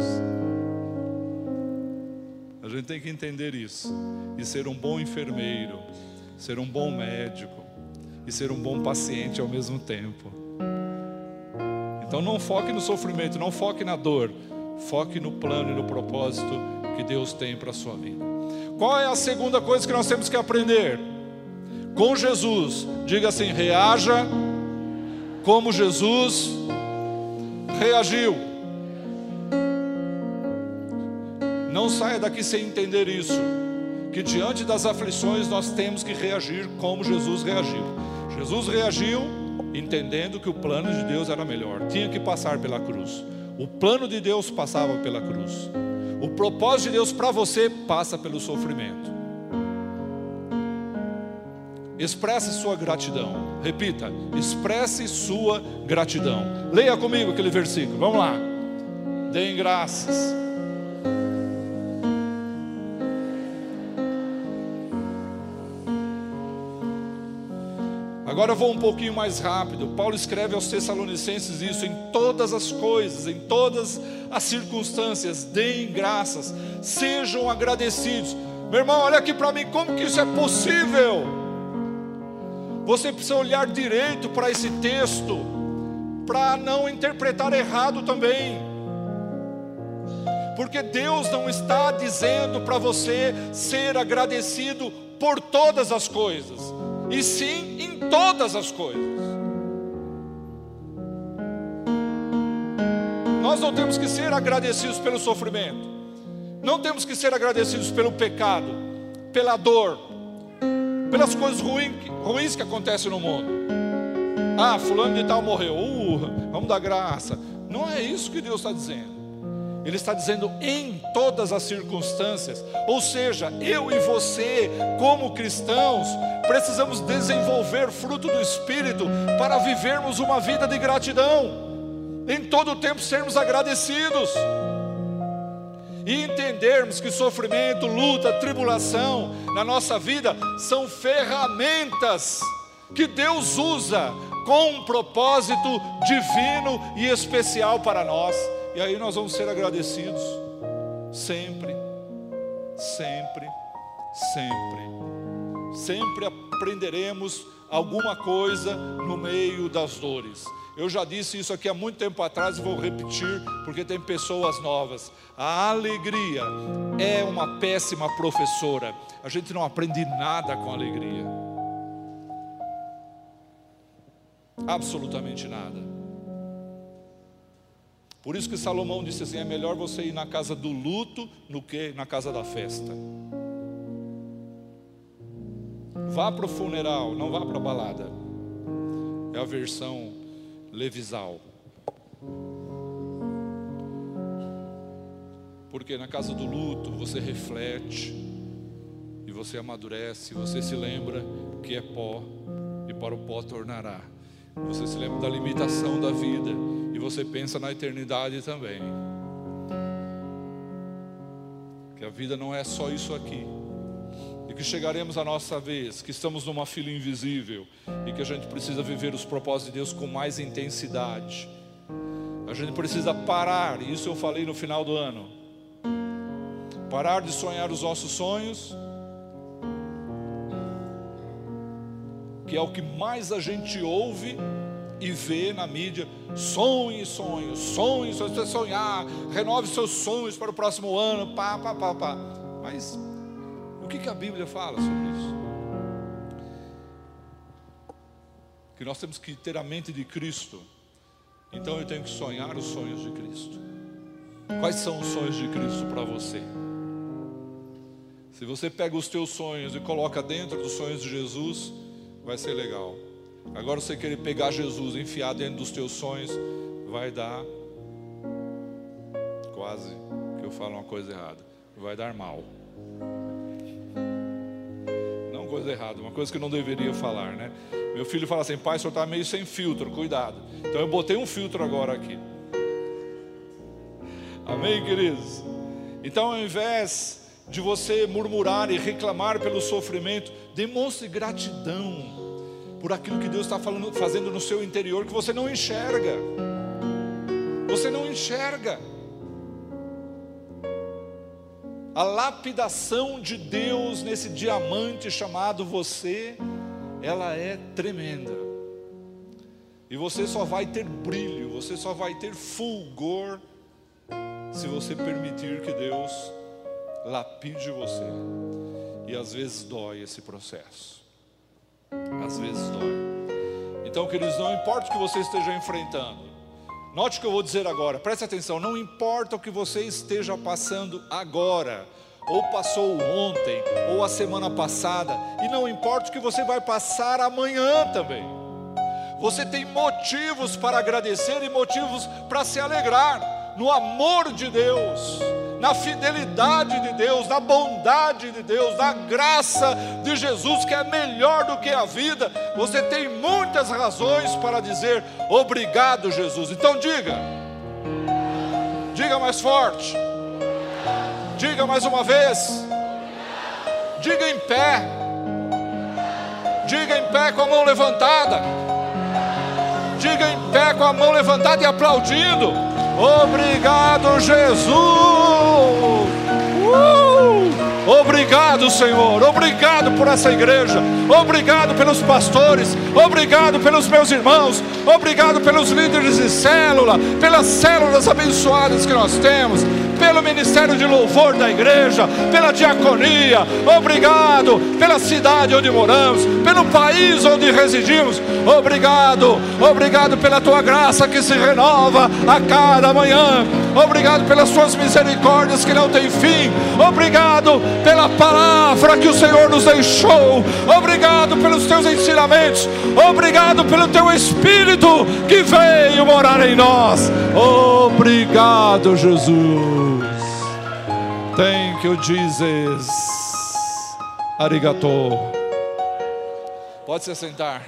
A gente tem que entender isso e ser um bom enfermeiro, ser um bom médico e ser um bom paciente ao mesmo tempo. Então não foque no sofrimento, não foque na dor, foque no plano e no propósito que Deus tem para a sua vida. Qual é a segunda coisa que nós temos que aprender? Com Jesus, diga assim: reaja como Jesus reagiu. Não saia daqui sem entender isso. Que diante das aflições nós temos que reagir como Jesus reagiu. Jesus reagiu entendendo que o plano de Deus era melhor, tinha que passar pela cruz. O plano de Deus passava pela cruz. O propósito de Deus para você passa pelo sofrimento. Expresse sua gratidão. Repita: expresse sua gratidão. Leia comigo aquele versículo. Vamos lá. Deem graças Agora eu vou um pouquinho mais rápido. Paulo escreve aos Tessalonicenses isso: em todas as coisas, em todas as circunstâncias, deem graças, sejam agradecidos. Meu irmão, olha aqui para mim, como que isso é possível? Você precisa olhar direito para esse texto, para não interpretar errado também. Porque Deus não está dizendo para você ser agradecido por todas as coisas e sim em todas as coisas. Nós não temos que ser agradecidos pelo sofrimento, não temos que ser agradecidos pelo pecado, pela dor, pelas coisas ruins, que acontecem no mundo. Ah, fulano de tal morreu, uh, vamos dar graça. Não é isso que Deus está dizendo. Ele está dizendo em todas as circunstâncias. Ou seja, eu e você, como cristãos, precisamos desenvolver fruto do Espírito para vivermos uma vida de gratidão. Em todo o tempo sermos agradecidos. E entendermos que sofrimento, luta, tribulação na nossa vida são ferramentas, que Deus usa com um propósito divino e especial para nós. E aí nós vamos ser agradecidos sempre, sempre, sempre. Sempre aprenderemos alguma coisa no meio das dores. Eu já disse isso aqui há muito tempo atrás e vou repetir, porque tem pessoas novas. A alegria é uma péssima professora. A gente não aprende nada com alegria. Absolutamente nada. Por isso que Salomão disse assim: é melhor você ir na casa do luto do que na casa da festa. Vá para o funeral, não vá para a balada. É a versão Levisal. Porque na casa do luto você reflete e você amadurece, você se lembra que é pó e para o pó tornará. Você se lembra da limitação da vida e você pensa na eternidade também. Que a vida não é só isso aqui e que chegaremos à nossa vez, que estamos numa fila invisível e que a gente precisa viver os propósitos de Deus com mais intensidade. A gente precisa parar, isso eu falei no final do ano. Parar de sonhar os nossos sonhos, que é o que mais a gente ouve e vê na mídia. Sonhe, sonhos, sonhe, sonhe, sonhar, renove seus sonhos para o próximo ano, pá, pá, pá, pá. Mas o que, que a Bíblia fala sobre isso? Que nós temos que ter a mente de Cristo. Então eu tenho que sonhar os sonhos de Cristo. Quais são os sonhos de Cristo para você? Se você pega os teus sonhos e coloca dentro dos sonhos de Jesus, vai ser legal. Agora você querer pegar Jesus enfiar dentro dos teus sonhos, vai dar quase que eu falo uma coisa errada. Vai dar mal coisa errada, uma coisa que eu não deveria falar, né? Meu filho fala assim, pai, o senhor está meio sem filtro, cuidado. Então eu botei um filtro agora aqui. Amém, queridos? Então ao invés de você murmurar e reclamar pelo sofrimento, demonstre gratidão por aquilo que Deus está fazendo no seu interior que você não enxerga. Você não enxerga. A lapidação de Deus nesse diamante chamado você, ela é tremenda. E você só vai ter brilho, você só vai ter fulgor se você permitir que Deus lapide você. E às vezes dói esse processo. Às vezes dói. Então, queridos, não importa o que você esteja enfrentando. Note o que eu vou dizer agora, preste atenção, não importa o que você esteja passando agora, ou passou ontem, ou a semana passada, e não importa o que você vai passar amanhã também. Você tem motivos para agradecer e motivos para se alegrar no amor de Deus na fidelidade de Deus, na bondade de Deus, na graça de Jesus, que é melhor do que a vida, você tem muitas razões para dizer obrigado, Jesus. Então diga, diga mais forte, diga mais uma vez, diga em pé, diga em pé com a mão levantada, diga em pé com a mão levantada e aplaudindo. Obrigado, Jesus. Uh! Obrigado, Senhor. Obrigado por essa igreja. Obrigado pelos pastores. Obrigado pelos meus irmãos. Obrigado pelos líderes de célula, pelas células abençoadas que nós temos pelo ministério de louvor da igreja, pela diaconia, obrigado pela cidade onde moramos, pelo país onde residimos, obrigado, obrigado pela tua graça que se renova a cada manhã, obrigado pelas tuas misericórdias que não têm fim, obrigado pela palavra que o Senhor nos deixou, obrigado pelos teus ensinamentos, obrigado pelo teu Espírito que veio morar em nós, obrigado, Jesus. Thank you, Jesus. Arigato. Pode se sentar.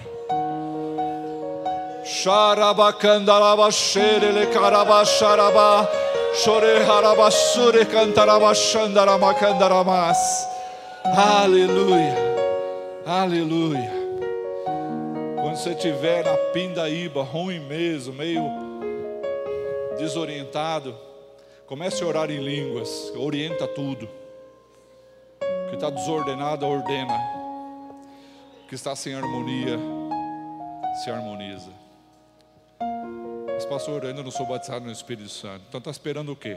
Sharabakandaraba sherele karaba sharaba. Shore haraba sure cantaraba shandarama candaramas. Aleluia. Aleluia. Quando você estiver na pindaíba, ruim mesmo, meio desorientado, comece a orar em línguas, orienta tudo. O que está desordenado, ordena. O que está sem harmonia, se harmoniza. Mas, pastor, eu ainda não sou batizado no Espírito Santo. Então está esperando o quê?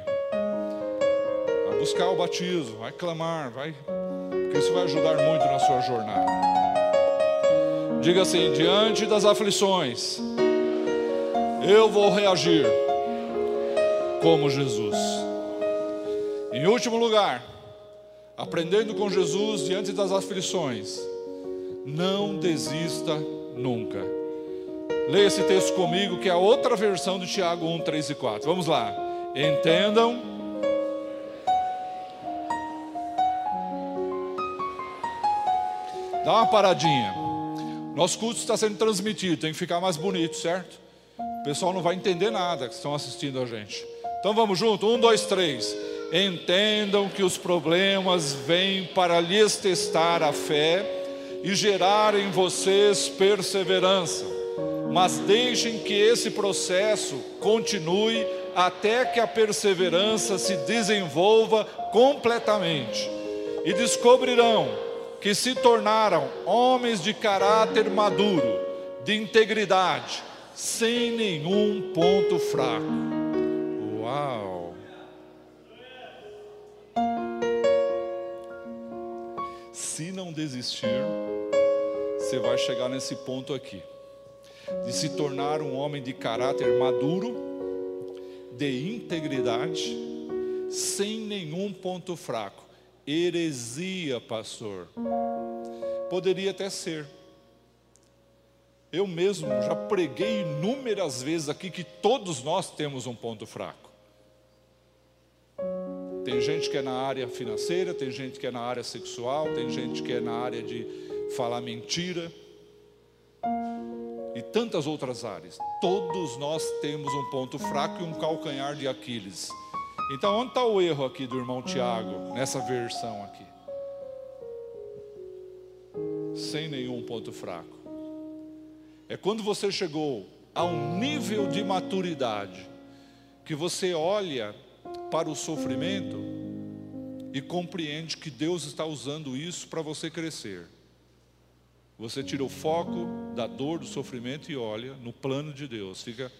Vai buscar o batismo, vai clamar, vai. Porque isso vai ajudar muito na sua jornada. Diga assim: diante das aflições, eu vou reagir como Jesus. Em último lugar, aprendendo com Jesus diante das aflições, não desista nunca. Leia esse texto comigo, que é a outra versão de Tiago 1, 3 e 4. Vamos lá. Entendam. Dá uma paradinha. Nosso culto está sendo transmitido, tem que ficar mais bonito, certo? O pessoal não vai entender nada que estão assistindo a gente. Então vamos junto, um, dois, três. Entendam que os problemas vêm para lhes testar a fé e gerar em vocês perseverança mas deixem que esse processo continue até que a perseverança se desenvolva completamente e descobrirão que se tornaram homens de caráter maduro, de integridade, sem nenhum ponto fraco. Uau! Se não desistir, você vai chegar nesse ponto aqui de se tornar um homem de caráter maduro, de integridade, sem nenhum ponto fraco. Heresia, pastor. Poderia até ser. Eu mesmo já preguei inúmeras vezes aqui que todos nós temos um ponto fraco. Tem gente que é na área financeira, tem gente que é na área sexual, tem gente que é na área de falar mentira e tantas outras áreas. Todos nós temos um ponto fraco e um calcanhar de Aquiles. Então, onde está o erro aqui do irmão Tiago, nessa versão aqui? Sem nenhum ponto fraco. É quando você chegou a um nível de maturidade que você olha para o sofrimento e compreende que Deus está usando isso para você crescer. Você tira o foco da dor, do sofrimento e olha no plano de Deus. Fica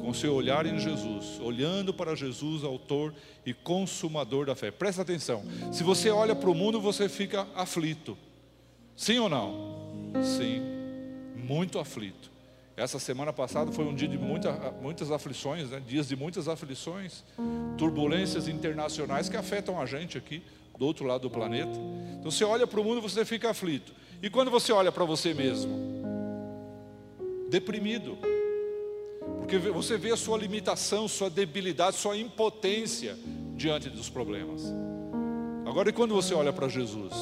com seu olhar em Jesus, olhando para Jesus, autor e consumador da fé. Presta atenção. Se você olha para o mundo, você fica aflito. Sim ou não? Sim, muito aflito. Essa semana passada foi um dia de muita, muitas aflições, né? dias de muitas aflições, turbulências internacionais que afetam a gente aqui, do outro lado do planeta. Então você olha para o mundo, você fica aflito. E quando você olha para você mesmo, deprimido, porque você vê a sua limitação, sua debilidade, sua impotência diante dos problemas. Agora, e quando você olha para Jesus?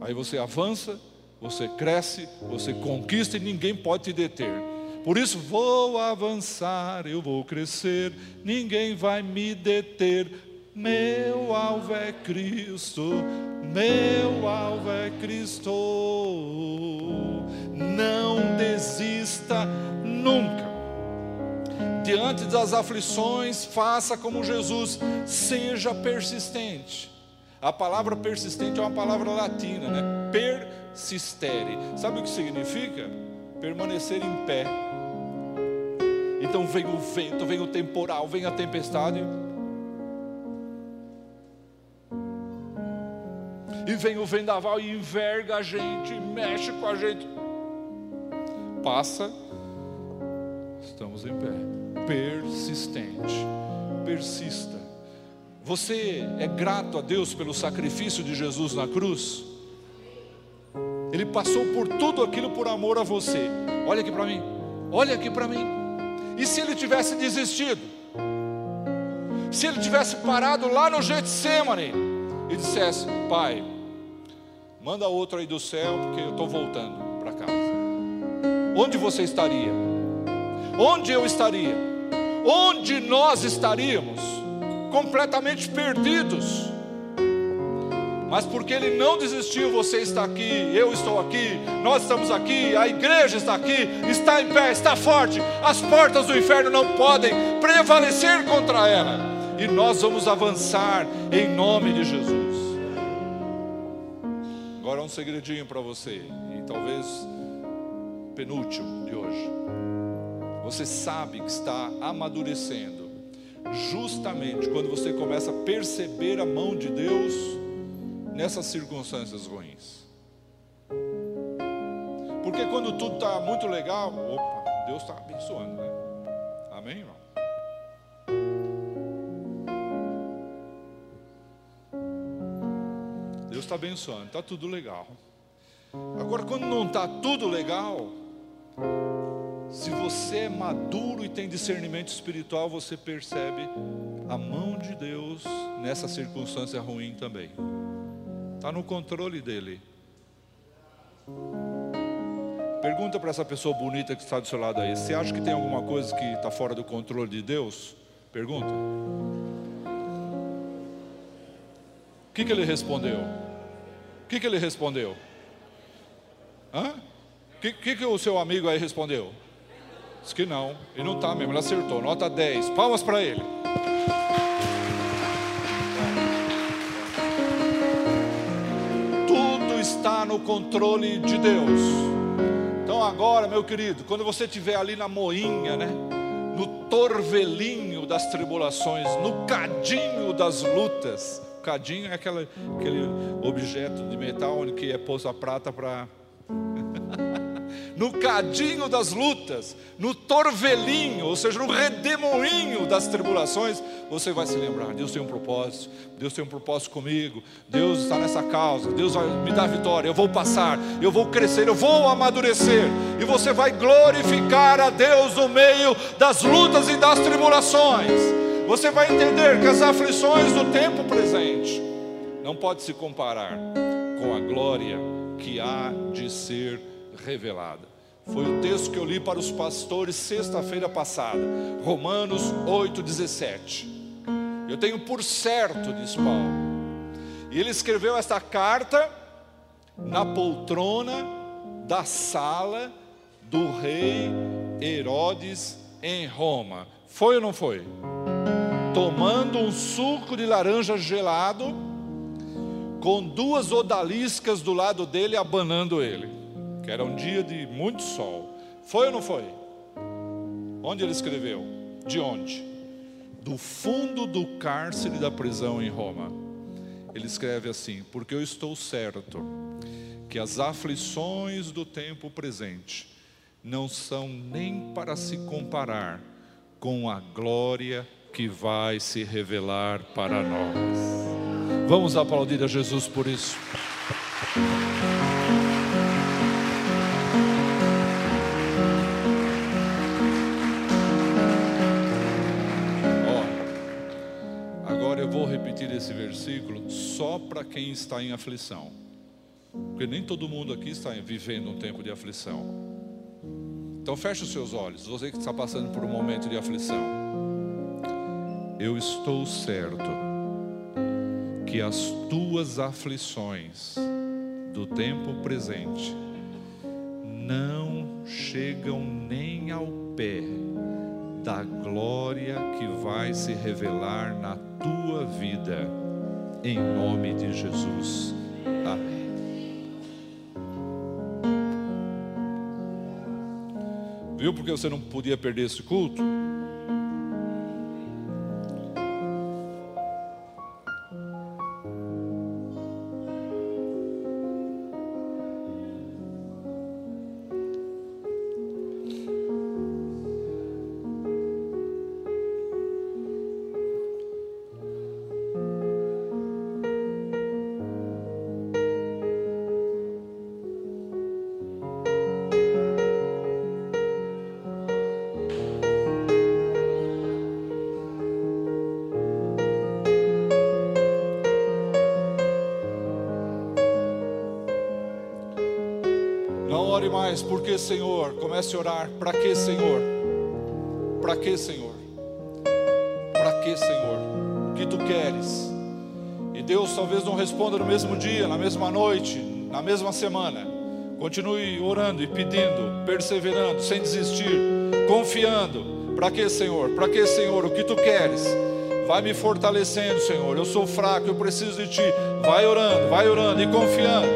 Aí você avança, você cresce, você conquista e ninguém pode te deter. Por isso, vou avançar, eu vou crescer, ninguém vai me deter. Meu alvo é Cristo, meu alvo é Cristo. Não desista nunca. Diante das aflições, faça como Jesus, seja persistente. A palavra persistente é uma palavra latina, né? Persistere. Sabe o que significa? Permanecer em pé. Então vem o vento, vem o temporal, vem a tempestade e vem o vendaval e enverga a gente, mexe com a gente. Passa, estamos em pé. Persistente, persista. Você é grato a Deus pelo sacrifício de Jesus na cruz? Ele passou por tudo aquilo por amor a você. Olha aqui para mim. Olha aqui para mim. E se ele tivesse desistido? Se ele tivesse parado lá no Getsemane e dissesse: Pai, Manda outro aí do céu, porque eu estou voltando para casa. Onde você estaria? Onde eu estaria? Onde nós estaríamos? Completamente perdidos. Mas porque ele não desistiu, você está aqui, eu estou aqui, nós estamos aqui, a igreja está aqui, está em pé, está forte. As portas do inferno não podem prevalecer contra ela. E nós vamos avançar em nome de Jesus. Agora um segredinho para você, e talvez penúltimo de hoje. Você sabe que está amadurecendo justamente quando você começa a perceber a mão de Deus nessas circunstâncias ruins. Porque quando tudo está muito legal, opa, Deus está abençoando, né? Amém, irmão? Deus está abençoando, está tudo legal. Agora, quando não está tudo legal, se você é maduro e tem discernimento espiritual, você percebe a mão de Deus nessa circunstância ruim também. Está no controle dele. Pergunta para essa pessoa bonita que está do seu lado aí: você acha que tem alguma coisa que está fora do controle de Deus? Pergunta. O que, que ele respondeu? O que, que ele respondeu? O que, que, que o seu amigo aí respondeu? Diz que não, ele não está mesmo, ele acertou, nota 10. Palmas para ele. Tudo está no controle de Deus. Então agora, meu querido, quando você estiver ali na moinha, né? No torvelinho das tribulações, no cadinho das lutas. Cadinho é aquela, aquele objeto de metal onde que é posto a prata para no cadinho das lutas, no torvelinho, ou seja, no redemoinho das tribulações, você vai se lembrar: Deus tem um propósito, Deus tem um propósito comigo, Deus está nessa causa, Deus vai me dar vitória, eu vou passar, eu vou crescer, eu vou amadurecer, e você vai glorificar a Deus no meio das lutas e das tribulações. Você vai entender que as aflições do tempo presente não pode se comparar com a glória que há de ser revelada. Foi o texto que eu li para os pastores sexta-feira passada, Romanos 8,17. Eu tenho por certo, diz Paulo. E ele escreveu esta carta na poltrona da sala do rei Herodes em Roma. Foi ou não foi? Tomando um suco de laranja gelado, com duas odaliscas do lado dele, abanando ele que era um dia de muito sol. Foi ou não foi? Onde ele escreveu? De onde? Do fundo do cárcere da prisão em Roma. Ele escreve assim: Porque eu estou certo que as aflições do tempo presente não são nem para se comparar com a glória que vai se revelar para nós. Vamos aplaudir a Jesus por isso. Versículo só para quem está em aflição, porque nem todo mundo aqui está vivendo um tempo de aflição. Então feche os seus olhos, você que está passando por um momento de aflição. Eu estou certo que as tuas aflições do tempo presente não chegam nem ao pé da glória que vai se revelar na tua vida, em nome de Jesus. Amém. Viu porque você não podia perder esse culto? Comece a orar. Para que, Senhor? Para que, Senhor? Para que, Senhor? O que tu queres? e Deus talvez não responda no mesmo dia, na mesma noite, na mesma semana. Continue orando e pedindo, perseverando, sem desistir, confiando. Para que, Senhor? Para que, Senhor? O que tu queres? Vai me fortalecendo, Senhor. Eu sou fraco, eu preciso de ti. Vai orando, vai orando e confiando.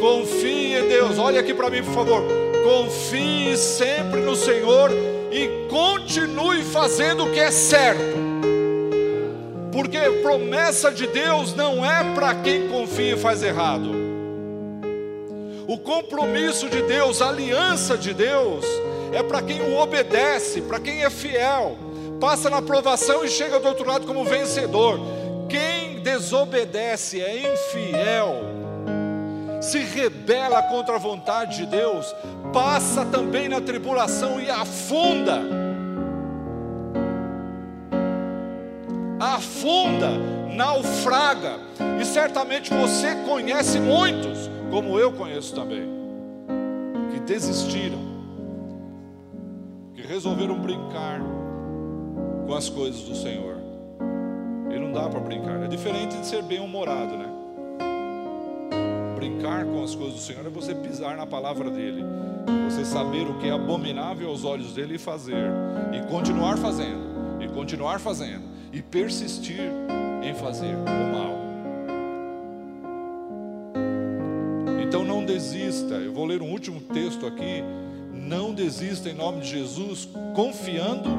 Confie em Deus. Olha aqui para mim, por favor. Confie sempre no Senhor e continue fazendo o que é certo. Porque promessa de Deus não é para quem confia e faz errado. O compromisso de Deus, a aliança de Deus, é para quem o obedece, para quem é fiel, passa na aprovação e chega do outro lado como vencedor. Quem desobedece é infiel, se rebela contra a vontade de Deus, passa também na tribulação e afunda. Afunda, naufraga, e certamente você conhece muitos, como eu conheço também, que desistiram, que resolveram brincar com as coisas do Senhor. E não dá para brincar, é diferente de ser bem-humorado, né? Brincar com as coisas do Senhor é você pisar na palavra dele, você saber o que é abominável aos olhos dele e fazer, e continuar fazendo, e continuar fazendo, e persistir em fazer o mal. Então não desista. Eu vou ler um último texto aqui. Não desista em nome de Jesus, confiando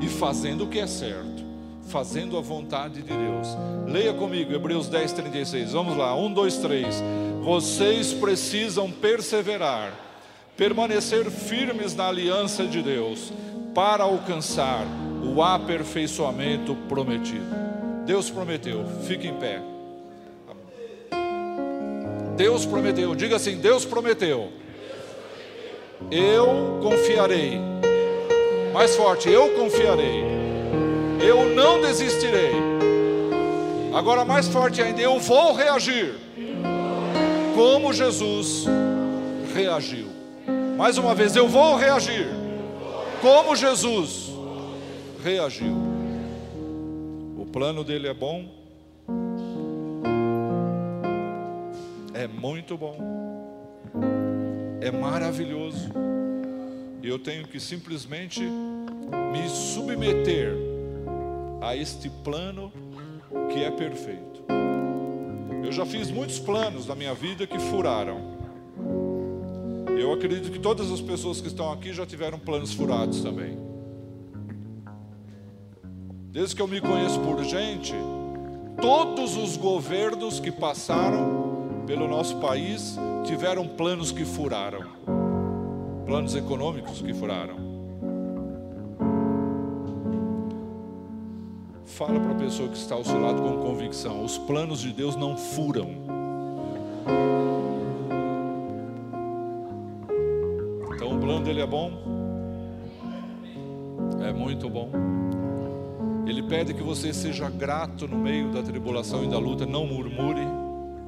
e fazendo o que é certo, fazendo a vontade de Deus. Leia comigo Hebreus 10, 36. Vamos lá, um, dois, três. Vocês precisam perseverar, permanecer firmes na aliança de Deus, para alcançar o aperfeiçoamento prometido. Deus prometeu, fique em pé. Deus prometeu, diga assim: Deus prometeu. Eu confiarei. Mais forte, eu confiarei. Eu não desistirei. Agora mais forte ainda, eu vou reagir. Como Jesus reagiu. Mais uma vez, eu vou reagir. Como Jesus reagiu. O plano dele é bom. É muito bom. É maravilhoso. E eu tenho que simplesmente me submeter a este plano que é perfeito. Eu já fiz muitos planos na minha vida que furaram. Eu acredito que todas as pessoas que estão aqui já tiveram planos furados também. Desde que eu me conheço por gente, todos os governos que passaram pelo nosso país tiveram planos que furaram, planos econômicos que furaram. Fala para a pessoa que está ao seu lado com convicção: os planos de Deus não furam. Então o plano dele é bom, é muito bom. Ele pede que você seja grato no meio da tribulação e da luta, não murmure,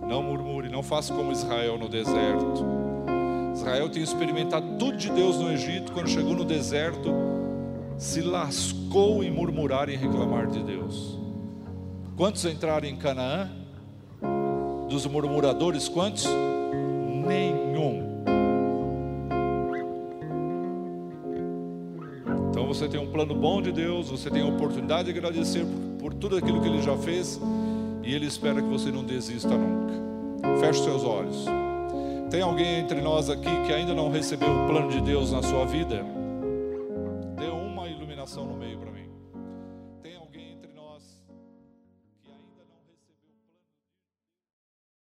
não murmure, não faça como Israel no deserto. Israel tinha experimentado tudo de Deus no Egito, quando chegou no deserto, se lascou em murmurar e reclamar de Deus. Quantos entraram em Canaã? Dos murmuradores, quantos? Nenhum. Então você tem um plano bom de Deus, você tem a oportunidade de agradecer por, por tudo aquilo que Ele já fez, e Ele espera que você não desista nunca. Feche seus olhos. Tem alguém entre nós aqui que ainda não recebeu o plano de Deus na sua vida? coração